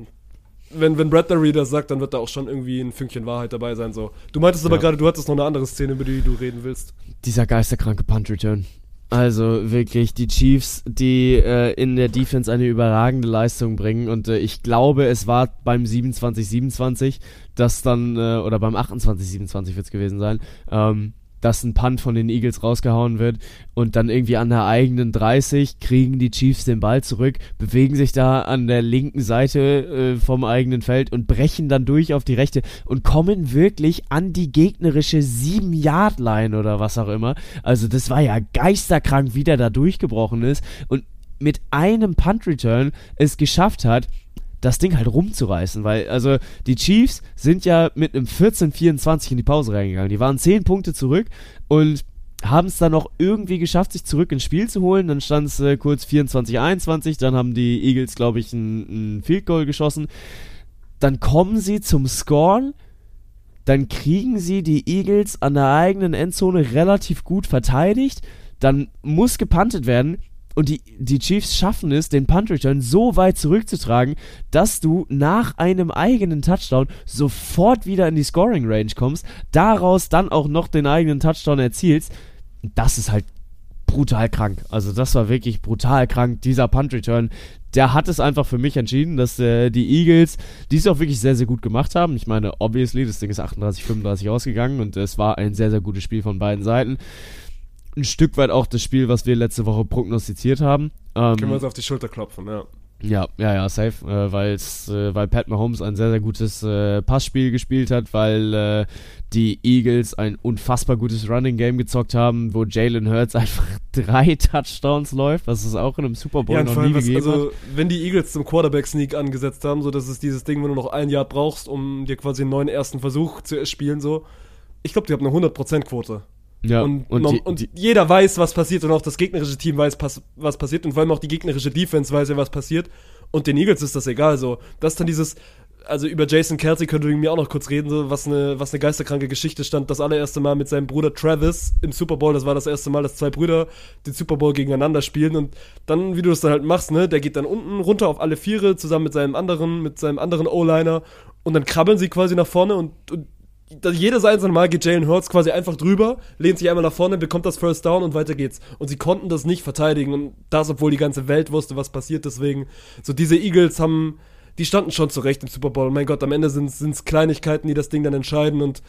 wenn, wenn Bradbury das sagt, dann wird da auch schon irgendwie ein Fünkchen Wahrheit dabei sein. So. Du meintest aber Ja. gerade, du hattest noch eine andere Szene, über die du reden willst. dieser geisterkranke Punt-Return. Also wirklich, die Chiefs, die äh, in der Defense eine überragende Leistung bringen und äh, ich glaube, es war beim 27-27, dass dann, äh, oder beim 28-27 wird es gewesen sein, ähm, dass ein Punt von den Eagles rausgehauen wird und dann irgendwie an der eigenen 30 kriegen die Chiefs den Ball zurück, bewegen sich da an der linken Seite äh, vom eigenen Feld und brechen dann durch auf die rechte und kommen wirklich an die gegnerische 7-Yard-Line oder was auch immer. Also das war ja geisterkrank, wie der da durchgebrochen ist und mit einem Punt-Return es geschafft hat, das Ding halt rumzureißen, weil, also, die Chiefs sind ja mit einem 14-24 in die Pause reingegangen. Die waren 10 Punkte zurück und haben es dann noch irgendwie geschafft, sich zurück ins Spiel zu holen. Dann stand es äh, kurz 24-21, dann haben die Eagles, glaube ich, ein, ein Field Goal geschossen. Dann kommen sie zum Scoren, dann kriegen sie die Eagles an der eigenen Endzone relativ gut verteidigt, dann muss gepuntet werden und die, die Chiefs schaffen es, den Punt-Return so weit zurückzutragen, dass du nach einem eigenen Touchdown sofort wieder in die Scoring-Range kommst, daraus dann auch noch den eigenen Touchdown erzielst. Das ist halt brutal krank. Also das war wirklich brutal krank. Dieser Punt-Return, der hat es einfach für mich entschieden, dass äh, die Eagles dies auch wirklich sehr, sehr gut gemacht haben. Ich meine, obviously, das Ding ist 38, 35 ausgegangen und es war ein sehr, sehr gutes Spiel von beiden Seiten. Ein Stück weit auch das Spiel, was wir letzte Woche prognostiziert haben. Ähm, Können wir uns auf die Schulter klopfen, ja. Ja, ja, ja, safe, äh, weil's, äh, weil Pat Mahomes ein sehr, sehr gutes äh, Passspiel gespielt hat, weil äh, die Eagles ein unfassbar gutes Running Game gezockt haben, wo Jalen Hurts einfach drei Touchdowns läuft, was es auch in einem Super Bowl Ja, noch nie was, gegeben also, hat. wenn die Eagles zum Quarterback-Sneak angesetzt haben, so das ist dieses Ding, wenn du noch ein Jahr brauchst, um dir quasi einen neuen ersten Versuch zu erspielen, so. Ich glaube, die haben eine 100%-Quote. Ja, und, und, die, und die, jeder weiß, was passiert und auch das gegnerische Team weiß, was passiert und vor allem auch die gegnerische Defense weiß ja, was passiert und den Eagles ist das egal, so. Das ist dann dieses, also über Jason Kelsey könnte mir auch noch kurz reden, so, was eine, was eine geisterkranke Geschichte stand. Das allererste Mal mit seinem Bruder Travis im Super Bowl, das war das erste Mal, dass zwei Brüder den Super Bowl gegeneinander spielen und dann, wie du das dann halt machst, ne, der geht dann unten runter auf alle Viere zusammen mit seinem anderen, mit seinem anderen O-Liner und dann krabbeln sie quasi nach vorne und, und jedes einzelne Mal geht Jalen Hurts quasi einfach drüber, lehnt sich einmal nach vorne, bekommt das First Down und weiter geht's. Und sie konnten das nicht verteidigen und das, obwohl die ganze Welt wusste, was passiert. Deswegen, so diese Eagles haben, die standen schon zurecht im Super Bowl. Und mein Gott, am Ende sind es Kleinigkeiten, die das Ding dann entscheiden. Und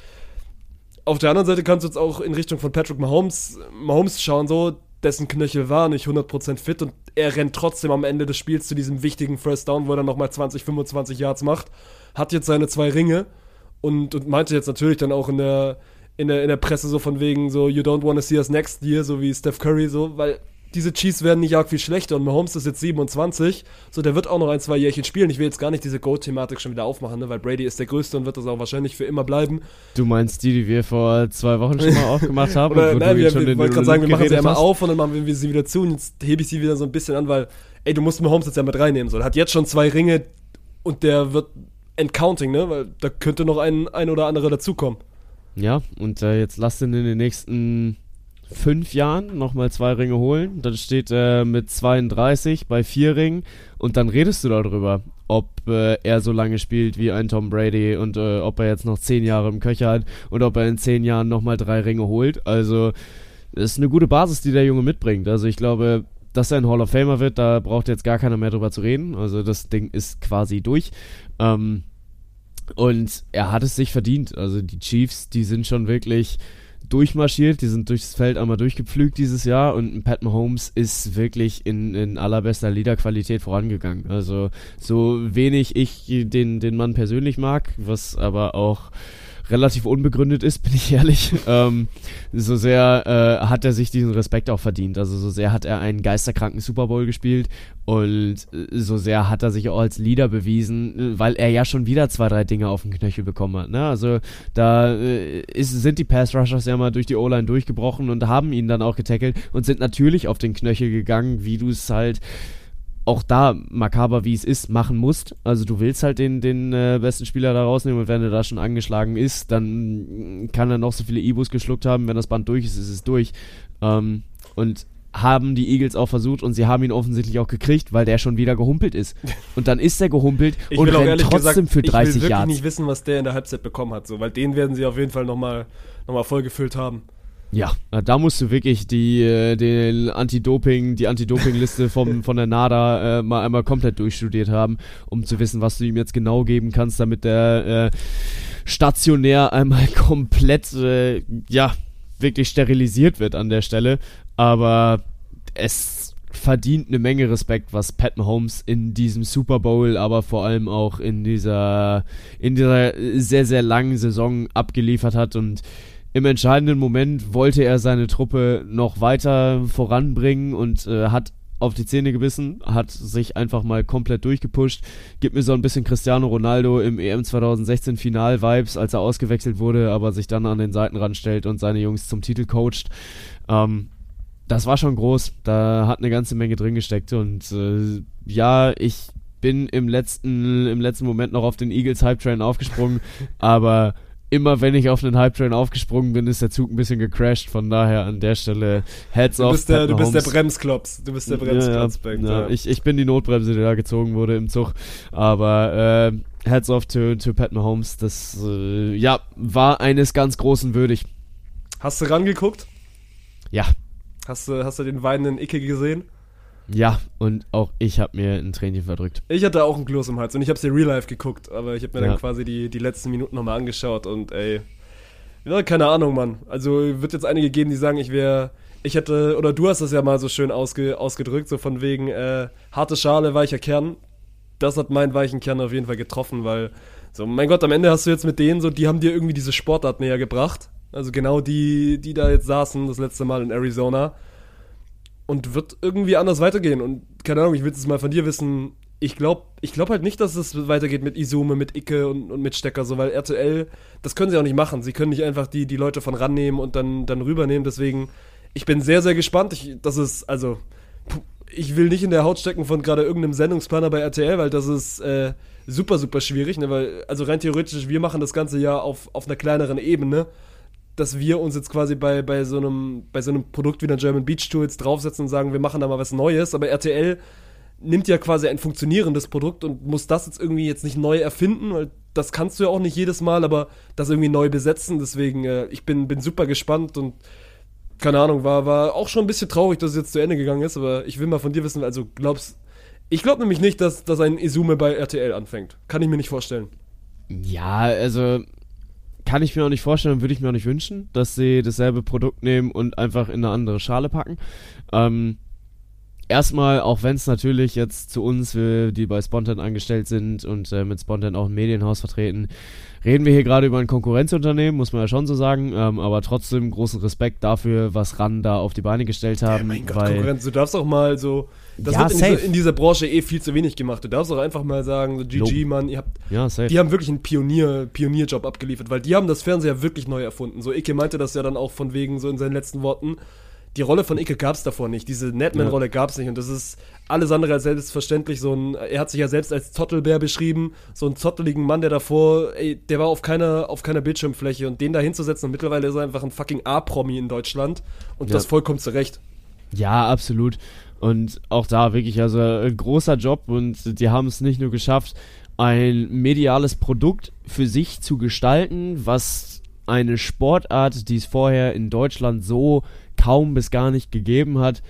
auf der anderen Seite kannst du jetzt auch in Richtung von Patrick Mahomes, Mahomes schauen, so, dessen Knöchel war nicht 100% fit und er rennt trotzdem am Ende des Spiels zu diesem wichtigen First Down, wo er dann nochmal 20, 25 Yards macht. Hat jetzt seine zwei Ringe und, und meinte jetzt natürlich dann auch in der, in der, in der Presse so von wegen so, you don't wanna see us next year, so wie Steph Curry, so, weil diese Chiefs werden nicht arg viel schlechter und Mahomes ist jetzt 27, so der wird auch noch ein, zwei Jährchen spielen. Ich will jetzt gar nicht diese Goat-Thematik schon wieder aufmachen, ne, weil Brady ist der Größte und wird das auch wahrscheinlich für immer bleiben. du meinst die, die wir vor zwei Wochen schon mal aufgemacht haben? Oder, nein, wir, schon wir den gerade sagen, wir machen sie einmal auf und dann machen wir sie wieder zu und jetzt hebe ich sie wieder so ein bisschen an, weil, ey, du musst Mahomes jetzt ja mit reinnehmen. So. Er hat jetzt schon zwei Ringe und der wird entcounting, ne? Weil da könnte noch ein, ein oder andere dazukommen. Ja, und äh, jetzt lass ihn in den nächsten fünf Jahren nochmal zwei Ringe holen. Dann steht er mit 32 bei vier Ringen und dann redest du darüber, ob äh, er so lange spielt wie ein Tom Brady und äh, ob er jetzt noch zehn Jahre im Köcher hat und ob er in zehn Jahren nochmal drei Ringe holt. Also, das ist eine gute Basis, die der Junge mitbringt. Also, ich glaube, dass er ein Hall of Famer wird, da braucht jetzt gar keiner mehr drüber zu reden. Also, das Ding ist quasi durch. Ähm, und er hat es sich verdient. Also die Chiefs, die sind schon wirklich durchmarschiert, die sind durchs Feld einmal durchgepflügt dieses Jahr und Pat Mahomes ist wirklich in, in allerbester Leaderqualität vorangegangen. Also so wenig ich den, den Mann persönlich mag, was aber auch relativ unbegründet ist, bin ich ehrlich. ähm, so sehr äh, hat er sich diesen Respekt auch verdient. Also so sehr hat er einen geisterkranken Super Bowl gespielt und äh, so sehr hat er sich auch als Leader bewiesen, weil er ja schon wieder zwei, drei Dinge auf den Knöchel bekommen hat. Ne? Also da äh, ist, sind die Pass Rushers ja mal durch die O-Line durchgebrochen und haben ihn dann auch getackelt und sind natürlich auf den Knöchel gegangen, wie du es halt auch da makaber wie es ist, machen musst. Also du willst halt den, den äh, besten Spieler da rausnehmen und wenn er da schon angeschlagen ist, dann mm, kann er noch so viele Ibus geschluckt haben. Wenn das Band durch ist, ist es durch. Ähm, und haben die Eagles auch versucht und sie haben ihn offensichtlich auch gekriegt, weil der schon wieder gehumpelt ist. Und dann ist er gehumpelt und rennt trotzdem für 30 ich will wirklich Yards. nicht wissen, was der in der Halbzeit bekommen hat, so, weil den werden sie auf jeden Fall nochmal noch mal vollgefüllt haben. Ja, da musst du wirklich die, äh, den Anti-Doping, die Anti-Doping-Liste vom, von der NADA äh, mal einmal komplett durchstudiert haben, um zu wissen, was du ihm jetzt genau geben kannst, damit der äh, stationär einmal komplett, äh, ja, wirklich sterilisiert wird an der Stelle. Aber es verdient eine Menge Respekt, was Pat Mahomes in diesem Super Bowl, aber vor allem auch in dieser, in dieser sehr, sehr langen Saison abgeliefert hat und im entscheidenden Moment wollte er seine Truppe noch weiter voranbringen und äh, hat auf die Zähne gebissen, hat sich einfach mal komplett durchgepusht. Gibt mir so ein bisschen Cristiano Ronaldo im EM 2016 Final-Vibes, als er ausgewechselt wurde, aber sich dann an den Seitenrand stellt und seine Jungs zum Titel coacht. Ähm, das war schon groß. Da hat eine ganze Menge drin gesteckt und äh, ja, ich bin im letzten, im letzten Moment noch auf den Eagles Hype Train aufgesprungen, aber immer wenn ich auf einen Hype Train aufgesprungen bin, ist der Zug ein bisschen gecrashed. Von daher an der Stelle Heads Du off. bist der, Pat du bist der. Bremsklops. Du bist der Bremsklops, ja, ja, ja. ich, ich bin die Notbremse, die da gezogen wurde im Zug. Aber äh, Heads off to, to Pat Mahomes. Das äh, ja, war eines ganz Großen würdig. Hast du rangeguckt? Ja, Hast du, hast du den weinenden Icke gesehen? Ja. Und auch ich habe mir ein Tränchen verdrückt. Ich hatte auch einen Kloß im Hals und ich habe sie real life geguckt, aber ich habe mir Ja. dann quasi die, die letzten Minuten nochmal angeschaut und ey, ja, keine Ahnung, Mann. Also wird jetzt einige geben, die sagen, ich wäre Ich hätte, oder du hast es ja mal so schön ausge, ausgedrückt, so von wegen äh, harte Schale, weicher Kern. Das hat meinen weichen Kern auf jeden Fall getroffen, weil, so, mein Gott, am Ende hast du jetzt mit denen so, die haben dir irgendwie diese Sportart näher gebracht. Also genau die, die da jetzt saßen, das letzte Mal in Arizona. Und wird irgendwie anders weitergehen. Und keine Ahnung, ich will es mal von dir wissen. Ich glaube ich glaub halt nicht, dass es weitergeht mit Izume, mit Icke und, und mit Stecker, so, weil RTL, das können sie auch nicht machen. Sie können nicht einfach die, die Leute von rannehmen und dann, dann rübernehmen. Deswegen, ich bin sehr, sehr gespannt. Ich, das ist, also, ich will nicht in der Haut stecken von gerade irgendeinem Sendungsplaner bei RTL, weil das ist äh, super, super schwierig, ne? Weil, also rein theoretisch, wir machen das Ganze ja auf, auf einer kleineren Ebene, dass wir uns jetzt quasi bei, bei so einem, bei so einem Produkt wie der German Beach Tour jetzt draufsetzen und sagen, wir machen da mal was Neues, aber RTL nimmt ja quasi ein funktionierendes Produkt und muss das jetzt irgendwie jetzt nicht neu erfinden, weil das kannst du ja auch nicht jedes Mal, aber das irgendwie neu besetzen. Deswegen, äh, ich bin, bin super gespannt und keine Ahnung, war, war auch schon ein bisschen traurig, dass es jetzt zu Ende gegangen ist, aber ich will mal von dir wissen, also glaubst ich glaube nämlich nicht, dass, dass ein Izume bei RTL anfängt. Kann ich mir nicht vorstellen. Ja, also kann ich mir auch nicht vorstellen und würde ich mir auch nicht wünschen, dass sie dasselbe Produkt nehmen und einfach in eine andere Schale packen. Ähm, erstmal, auch wenn es natürlich jetzt zu uns, wir, die bei Spontan angestellt sind und äh, mit Spontan auch ein Medienhaus vertreten, reden wir hier gerade über ein Konkurrenzunternehmen, muss man ja schon so sagen, ähm, aber trotzdem großen Respekt dafür, was RAN da auf die Beine gestellt haben. Ja, mein Gott, Konkurrenz, du darfst auch mal so. Das Ja, wird in, safe. dieser, in dieser Branche eh viel zu wenig gemacht. Du darfst auch einfach mal sagen, so GG, Lob. Mann, ihr habt. Ja, safe. Die haben wirklich einen Pionier, Pionierjob abgeliefert, weil die haben das Fernseher wirklich neu erfunden. So, Icke meinte das ja dann auch von wegen, so in seinen letzten Worten. Die Rolle von Icke gab es davor nicht. Diese Netman-Rolle gab es nicht. Und das ist alles andere als selbstverständlich. So ein, er hat sich ja selbst als Zottelbär beschrieben. So einen zotteligen Mann, der davor, ey, der war auf keiner, auf keiner Bildschirmfläche. Und den da hinzusetzen, und mittlerweile ist er einfach ein fucking A-Promi in Deutschland. Und Ja. das vollkommen zurecht. Ja, absolut. Und auch da wirklich, also ein großer Job und die haben es nicht nur geschafft, ein mediales Produkt für sich zu gestalten, was eine Sportart, die es vorher in Deutschland so kaum bis gar nicht gegeben hat,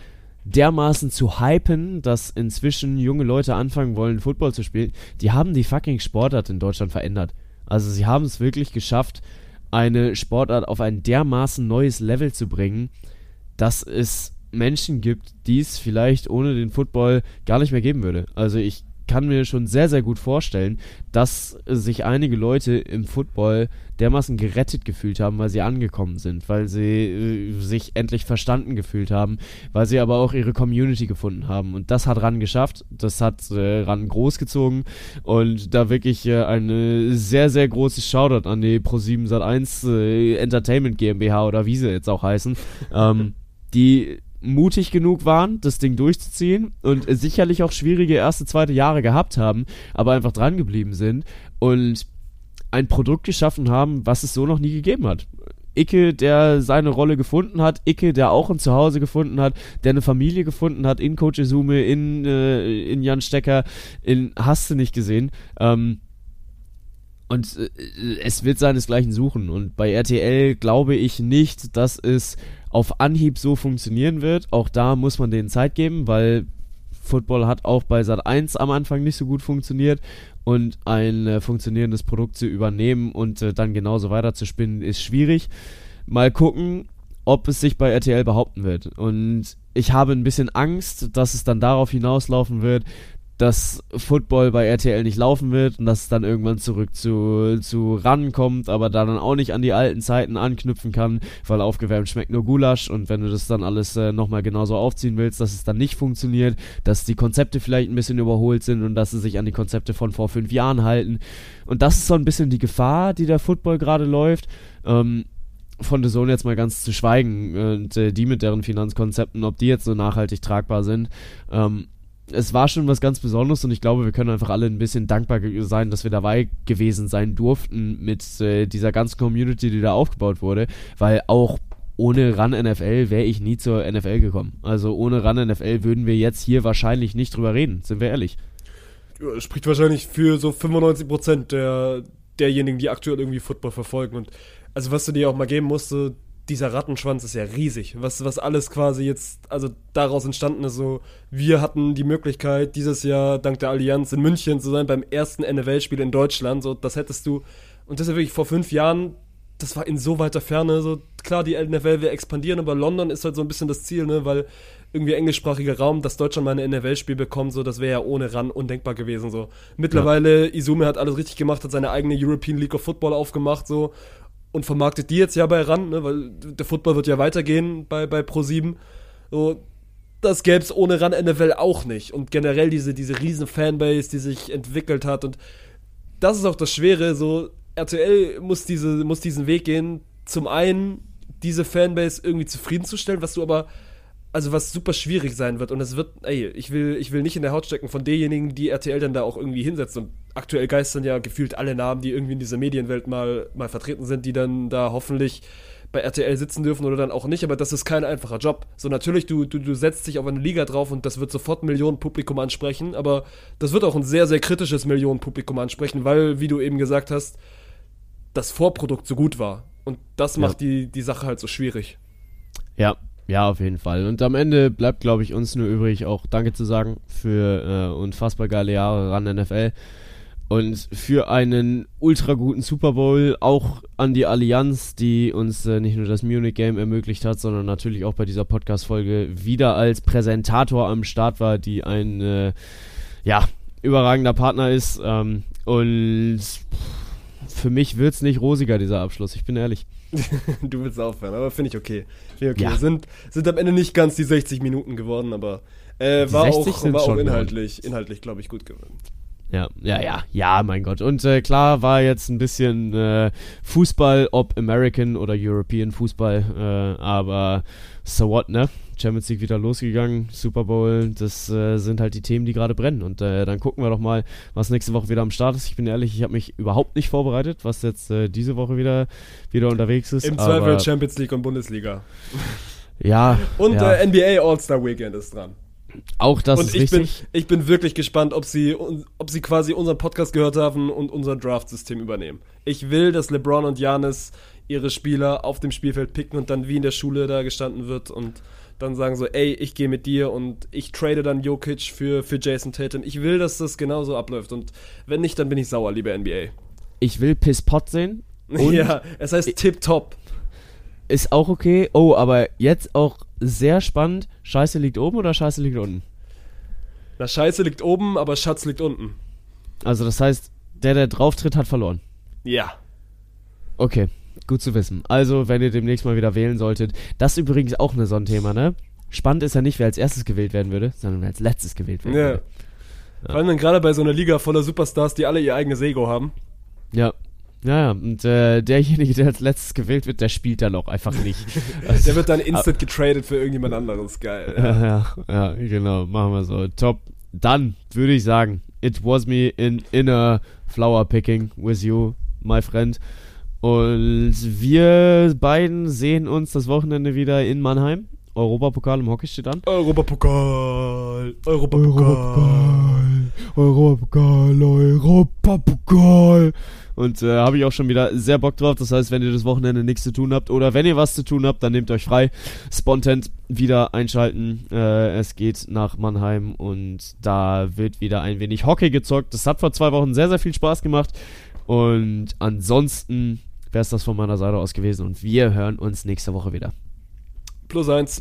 dermaßen zu hypen, dass inzwischen junge Leute anfangen wollen, Football zu spielen. Die haben die fucking Sportart in Deutschland verändert. Also sie haben es wirklich geschafft, eine Sportart auf ein dermaßen neues Level zu bringen, dass es Menschen gibt, die es vielleicht ohne den Football gar nicht mehr geben würde. Also ich kann mir schon sehr, sehr gut vorstellen, dass sich einige Leute im Football dermaßen gerettet gefühlt haben, weil sie angekommen sind, weil sie äh, sich endlich verstanden gefühlt haben, weil sie aber auch ihre Community gefunden haben. Und das hat RAN geschafft, das hat äh, RAN großgezogen und da wirklich äh, eine sehr, sehr große Shoutout an die Pro7 Sat1 äh, Entertainment GmbH oder wie sie jetzt auch heißen, ähm, die mutig genug waren, das Ding durchzuziehen und sicherlich auch schwierige erste, zweite Jahre gehabt haben, aber einfach dran geblieben sind und ein Produkt geschaffen haben, was es so noch nie gegeben hat. Icke, der seine Rolle gefunden hat, Icke, der auch ein Zuhause gefunden hat, der eine Familie gefunden hat, in Coach Izume, in, äh, in Jan Stecker, in hast du nicht gesehen. Ähm, und äh, es wird seinesgleichen suchen. Und bei RTL glaube ich nicht, dass es auf Anhieb so funktionieren wird. Auch da muss man denen Zeit geben, weil Football hat auch bei Sat 1 am Anfang nicht so gut funktioniert. Und ein äh, funktionierendes Produkt zu übernehmen und äh, dann genauso weiter zu spinnen, ist schwierig. Mal gucken, ob es sich bei RTL behaupten wird. Und ich habe ein bisschen Angst, dass es dann darauf hinauslaufen wird, dass Football bei RTL nicht laufen wird und dass es dann irgendwann zurück zu, zu RAN kommt, aber da dann auch nicht an die alten Zeiten anknüpfen kann, weil aufgewärmt schmeckt nur Gulasch und wenn du das dann alles äh, nochmal genauso aufziehen willst, dass es dann nicht funktioniert, dass die Konzepte vielleicht ein bisschen überholt sind und dass sie sich an die Konzepte von vor fünf Jahren halten. Und das ist so ein bisschen die Gefahr, die der Football gerade läuft. Ähm, von The Zone jetzt mal ganz zu schweigen und äh, die mit deren Finanzkonzepten, ob die jetzt so nachhaltig tragbar sind. Ähm, es war schon was ganz Besonderes und ich glaube, wir können einfach alle ein bisschen dankbar sein, dass wir dabei gewesen sein durften mit äh, dieser ganzen Community, die da aufgebaut wurde, weil auch ohne Run NFL wäre ich nie zur NFL gekommen. Also ohne Run NFL würden wir jetzt hier wahrscheinlich nicht drüber reden, sind wir ehrlich. Ja, Spricht wahrscheinlich für so 95% der, derjenigen, die aktuell irgendwie Football verfolgen. Und also was du dir auch mal geben musste, dieser Rattenschwanz ist ja riesig. Was, was alles quasi jetzt, also daraus entstanden ist, so, wir hatten die Möglichkeit, dieses Jahr dank der Allianz in München zu sein beim ersten NFL-Spiel in Deutschland. So, das hättest du, und das ist ja wirklich vor fünf Jahren, das war in so weiter Ferne. So, klar, die NFL will expandieren, aber London ist halt so ein bisschen das Ziel, ne? Weil irgendwie englischsprachiger Raum, dass Deutschland mal ein NFL-Spiel bekommt, so, das wäre ja ohne RAN undenkbar gewesen. So. Mittlerweile, Izume hat alles richtig gemacht, hat seine eigene European League of Football aufgemacht, so und vermarktet die jetzt ja bei RAN, ne? weil der Football wird ja weitergehen bei, bei Pro7. So, das gäbe es ohne RAN NFL auch nicht. Und generell diese, diese riesen Fanbase, die sich entwickelt hat. Und das ist auch das Schwere, so RTL muss, diese, muss diesen Weg gehen, zum einen diese Fanbase irgendwie zufriedenzustellen, was du aber, also was super schwierig sein wird. Und es wird, ey, ich will, ich will nicht in der Haut stecken von denjenigen, die RTL dann da auch irgendwie hinsetzt. Und aktuell geistern ja gefühlt alle Namen, die irgendwie in dieser Medienwelt mal, mal vertreten sind, die dann da hoffentlich bei RTL sitzen dürfen oder dann auch nicht, aber das ist kein einfacher Job. So natürlich, du, du, du setzt dich auf eine Liga drauf und das wird sofort Millionen Publikum ansprechen, aber das wird auch ein sehr, sehr kritisches Millionen Publikum ansprechen, weil, wie du eben gesagt hast, das Vorprodukt so gut war. Und das Ja. macht die, die Sache halt so schwierig. Ja, ja, auf jeden Fall. Und am Ende bleibt, glaube ich, uns nur übrig, auch Danke zu sagen für äh, unfassbar geile Jahre ran NFL und für einen ultra guten Super Bowl, auch an die Allianz, die uns äh, nicht nur das Munich Game ermöglicht hat, sondern natürlich auch bei dieser Podcast-Folge wieder als Präsentator am Start war, die ein, äh, ja, überragender Partner ist. Ähm, und für mich wird's nicht rosiger, dieser Abschluss, ich bin ehrlich. du willst aufhören, aber finde ich okay. Finde ich okay. Ja. Sind, sind am Ende nicht ganz die 60 Minuten geworden, aber äh, war 60 auch, war auch inhaltlich, inhaltlich glaube ich, gut geworden. Ja, ja, ja, ja, mein Gott. Und äh, klar war jetzt ein bisschen äh, Fußball, ob American oder European Fußball, äh, aber so what, ne? Champions League wieder losgegangen, Super Bowl, das äh, sind halt die Themen, die gerade brennen. Und äh, dann gucken wir doch mal, was nächste Woche wieder am Start ist. Ich bin ehrlich, ich habe mich überhaupt nicht vorbereitet, was jetzt äh, diese Woche wieder, wieder unterwegs ist. Im Zweifel Champions League und Bundesliga. Ja, Und ja, äh, NBA All-Star Weekend ist dran. auch das und ist ich bin, richtig. ich bin wirklich gespannt, ob sie, ob sie quasi unseren Podcast gehört haben und unser Draft-System übernehmen. Ich will, dass LeBron und Janis ihre Spieler auf dem Spielfeld picken und dann wie in der Schule da gestanden wird und dann sagen so, ey, ich gehe mit dir und ich trade dann Jokic für, für Jason Tatum. Ich will, dass das genauso abläuft und wenn nicht, dann bin ich sauer, liebe NBA. Ich will Piss Pot sehen. Ja, es heißt Tip-Top. Ist auch okay. Oh, aber jetzt auch sehr spannend. Scheiße liegt oben oder Scheiße liegt unten? Na, Scheiße liegt oben, aber Schatz liegt unten. Also das heißt, der, der drauf tritt, hat verloren. Ja. Okay, gut zu wissen. Also, wenn ihr demnächst mal wieder wählen solltet, das ist übrigens auch eine so ein Thema, ne? Spannend ist ja nicht, wer als erstes gewählt werden würde, sondern wer als letztes gewählt werden Ja. würde. Vor allem dann gerade bei so einer Liga voller Superstars, die alle ihr eigenes Ego haben. Ja. Ja, ja, und äh, derjenige, der als letztes gewählt wird, der spielt dann auch einfach nicht. Also, Der wird dann instant getradet für irgendjemand anderes. Geil. Ja. ja, ja, ja, genau, machen wir so. Top. Dann würde ich sagen, it was me in inner flower picking with you, my friend. Und wir beiden sehen uns das Wochenende wieder in Mannheim. Europapokal im Hockey steht an. Europapokal. Europapokal. Europapokal, Europapokal. Und äh, habe ich auch schon wieder sehr Bock drauf. Das heißt, wenn ihr das Wochenende nichts zu tun habt oder wenn ihr was zu tun habt, dann nehmt euch frei. Spontent wieder einschalten. Äh, es geht nach Mannheim und da wird wieder ein wenig Hockey gezockt. Das hat vor zwei Wochen sehr, sehr viel Spaß gemacht. Und ansonsten wäre es das von meiner Seite aus gewesen. Und wir hören uns nächste Woche wieder. Plus eins.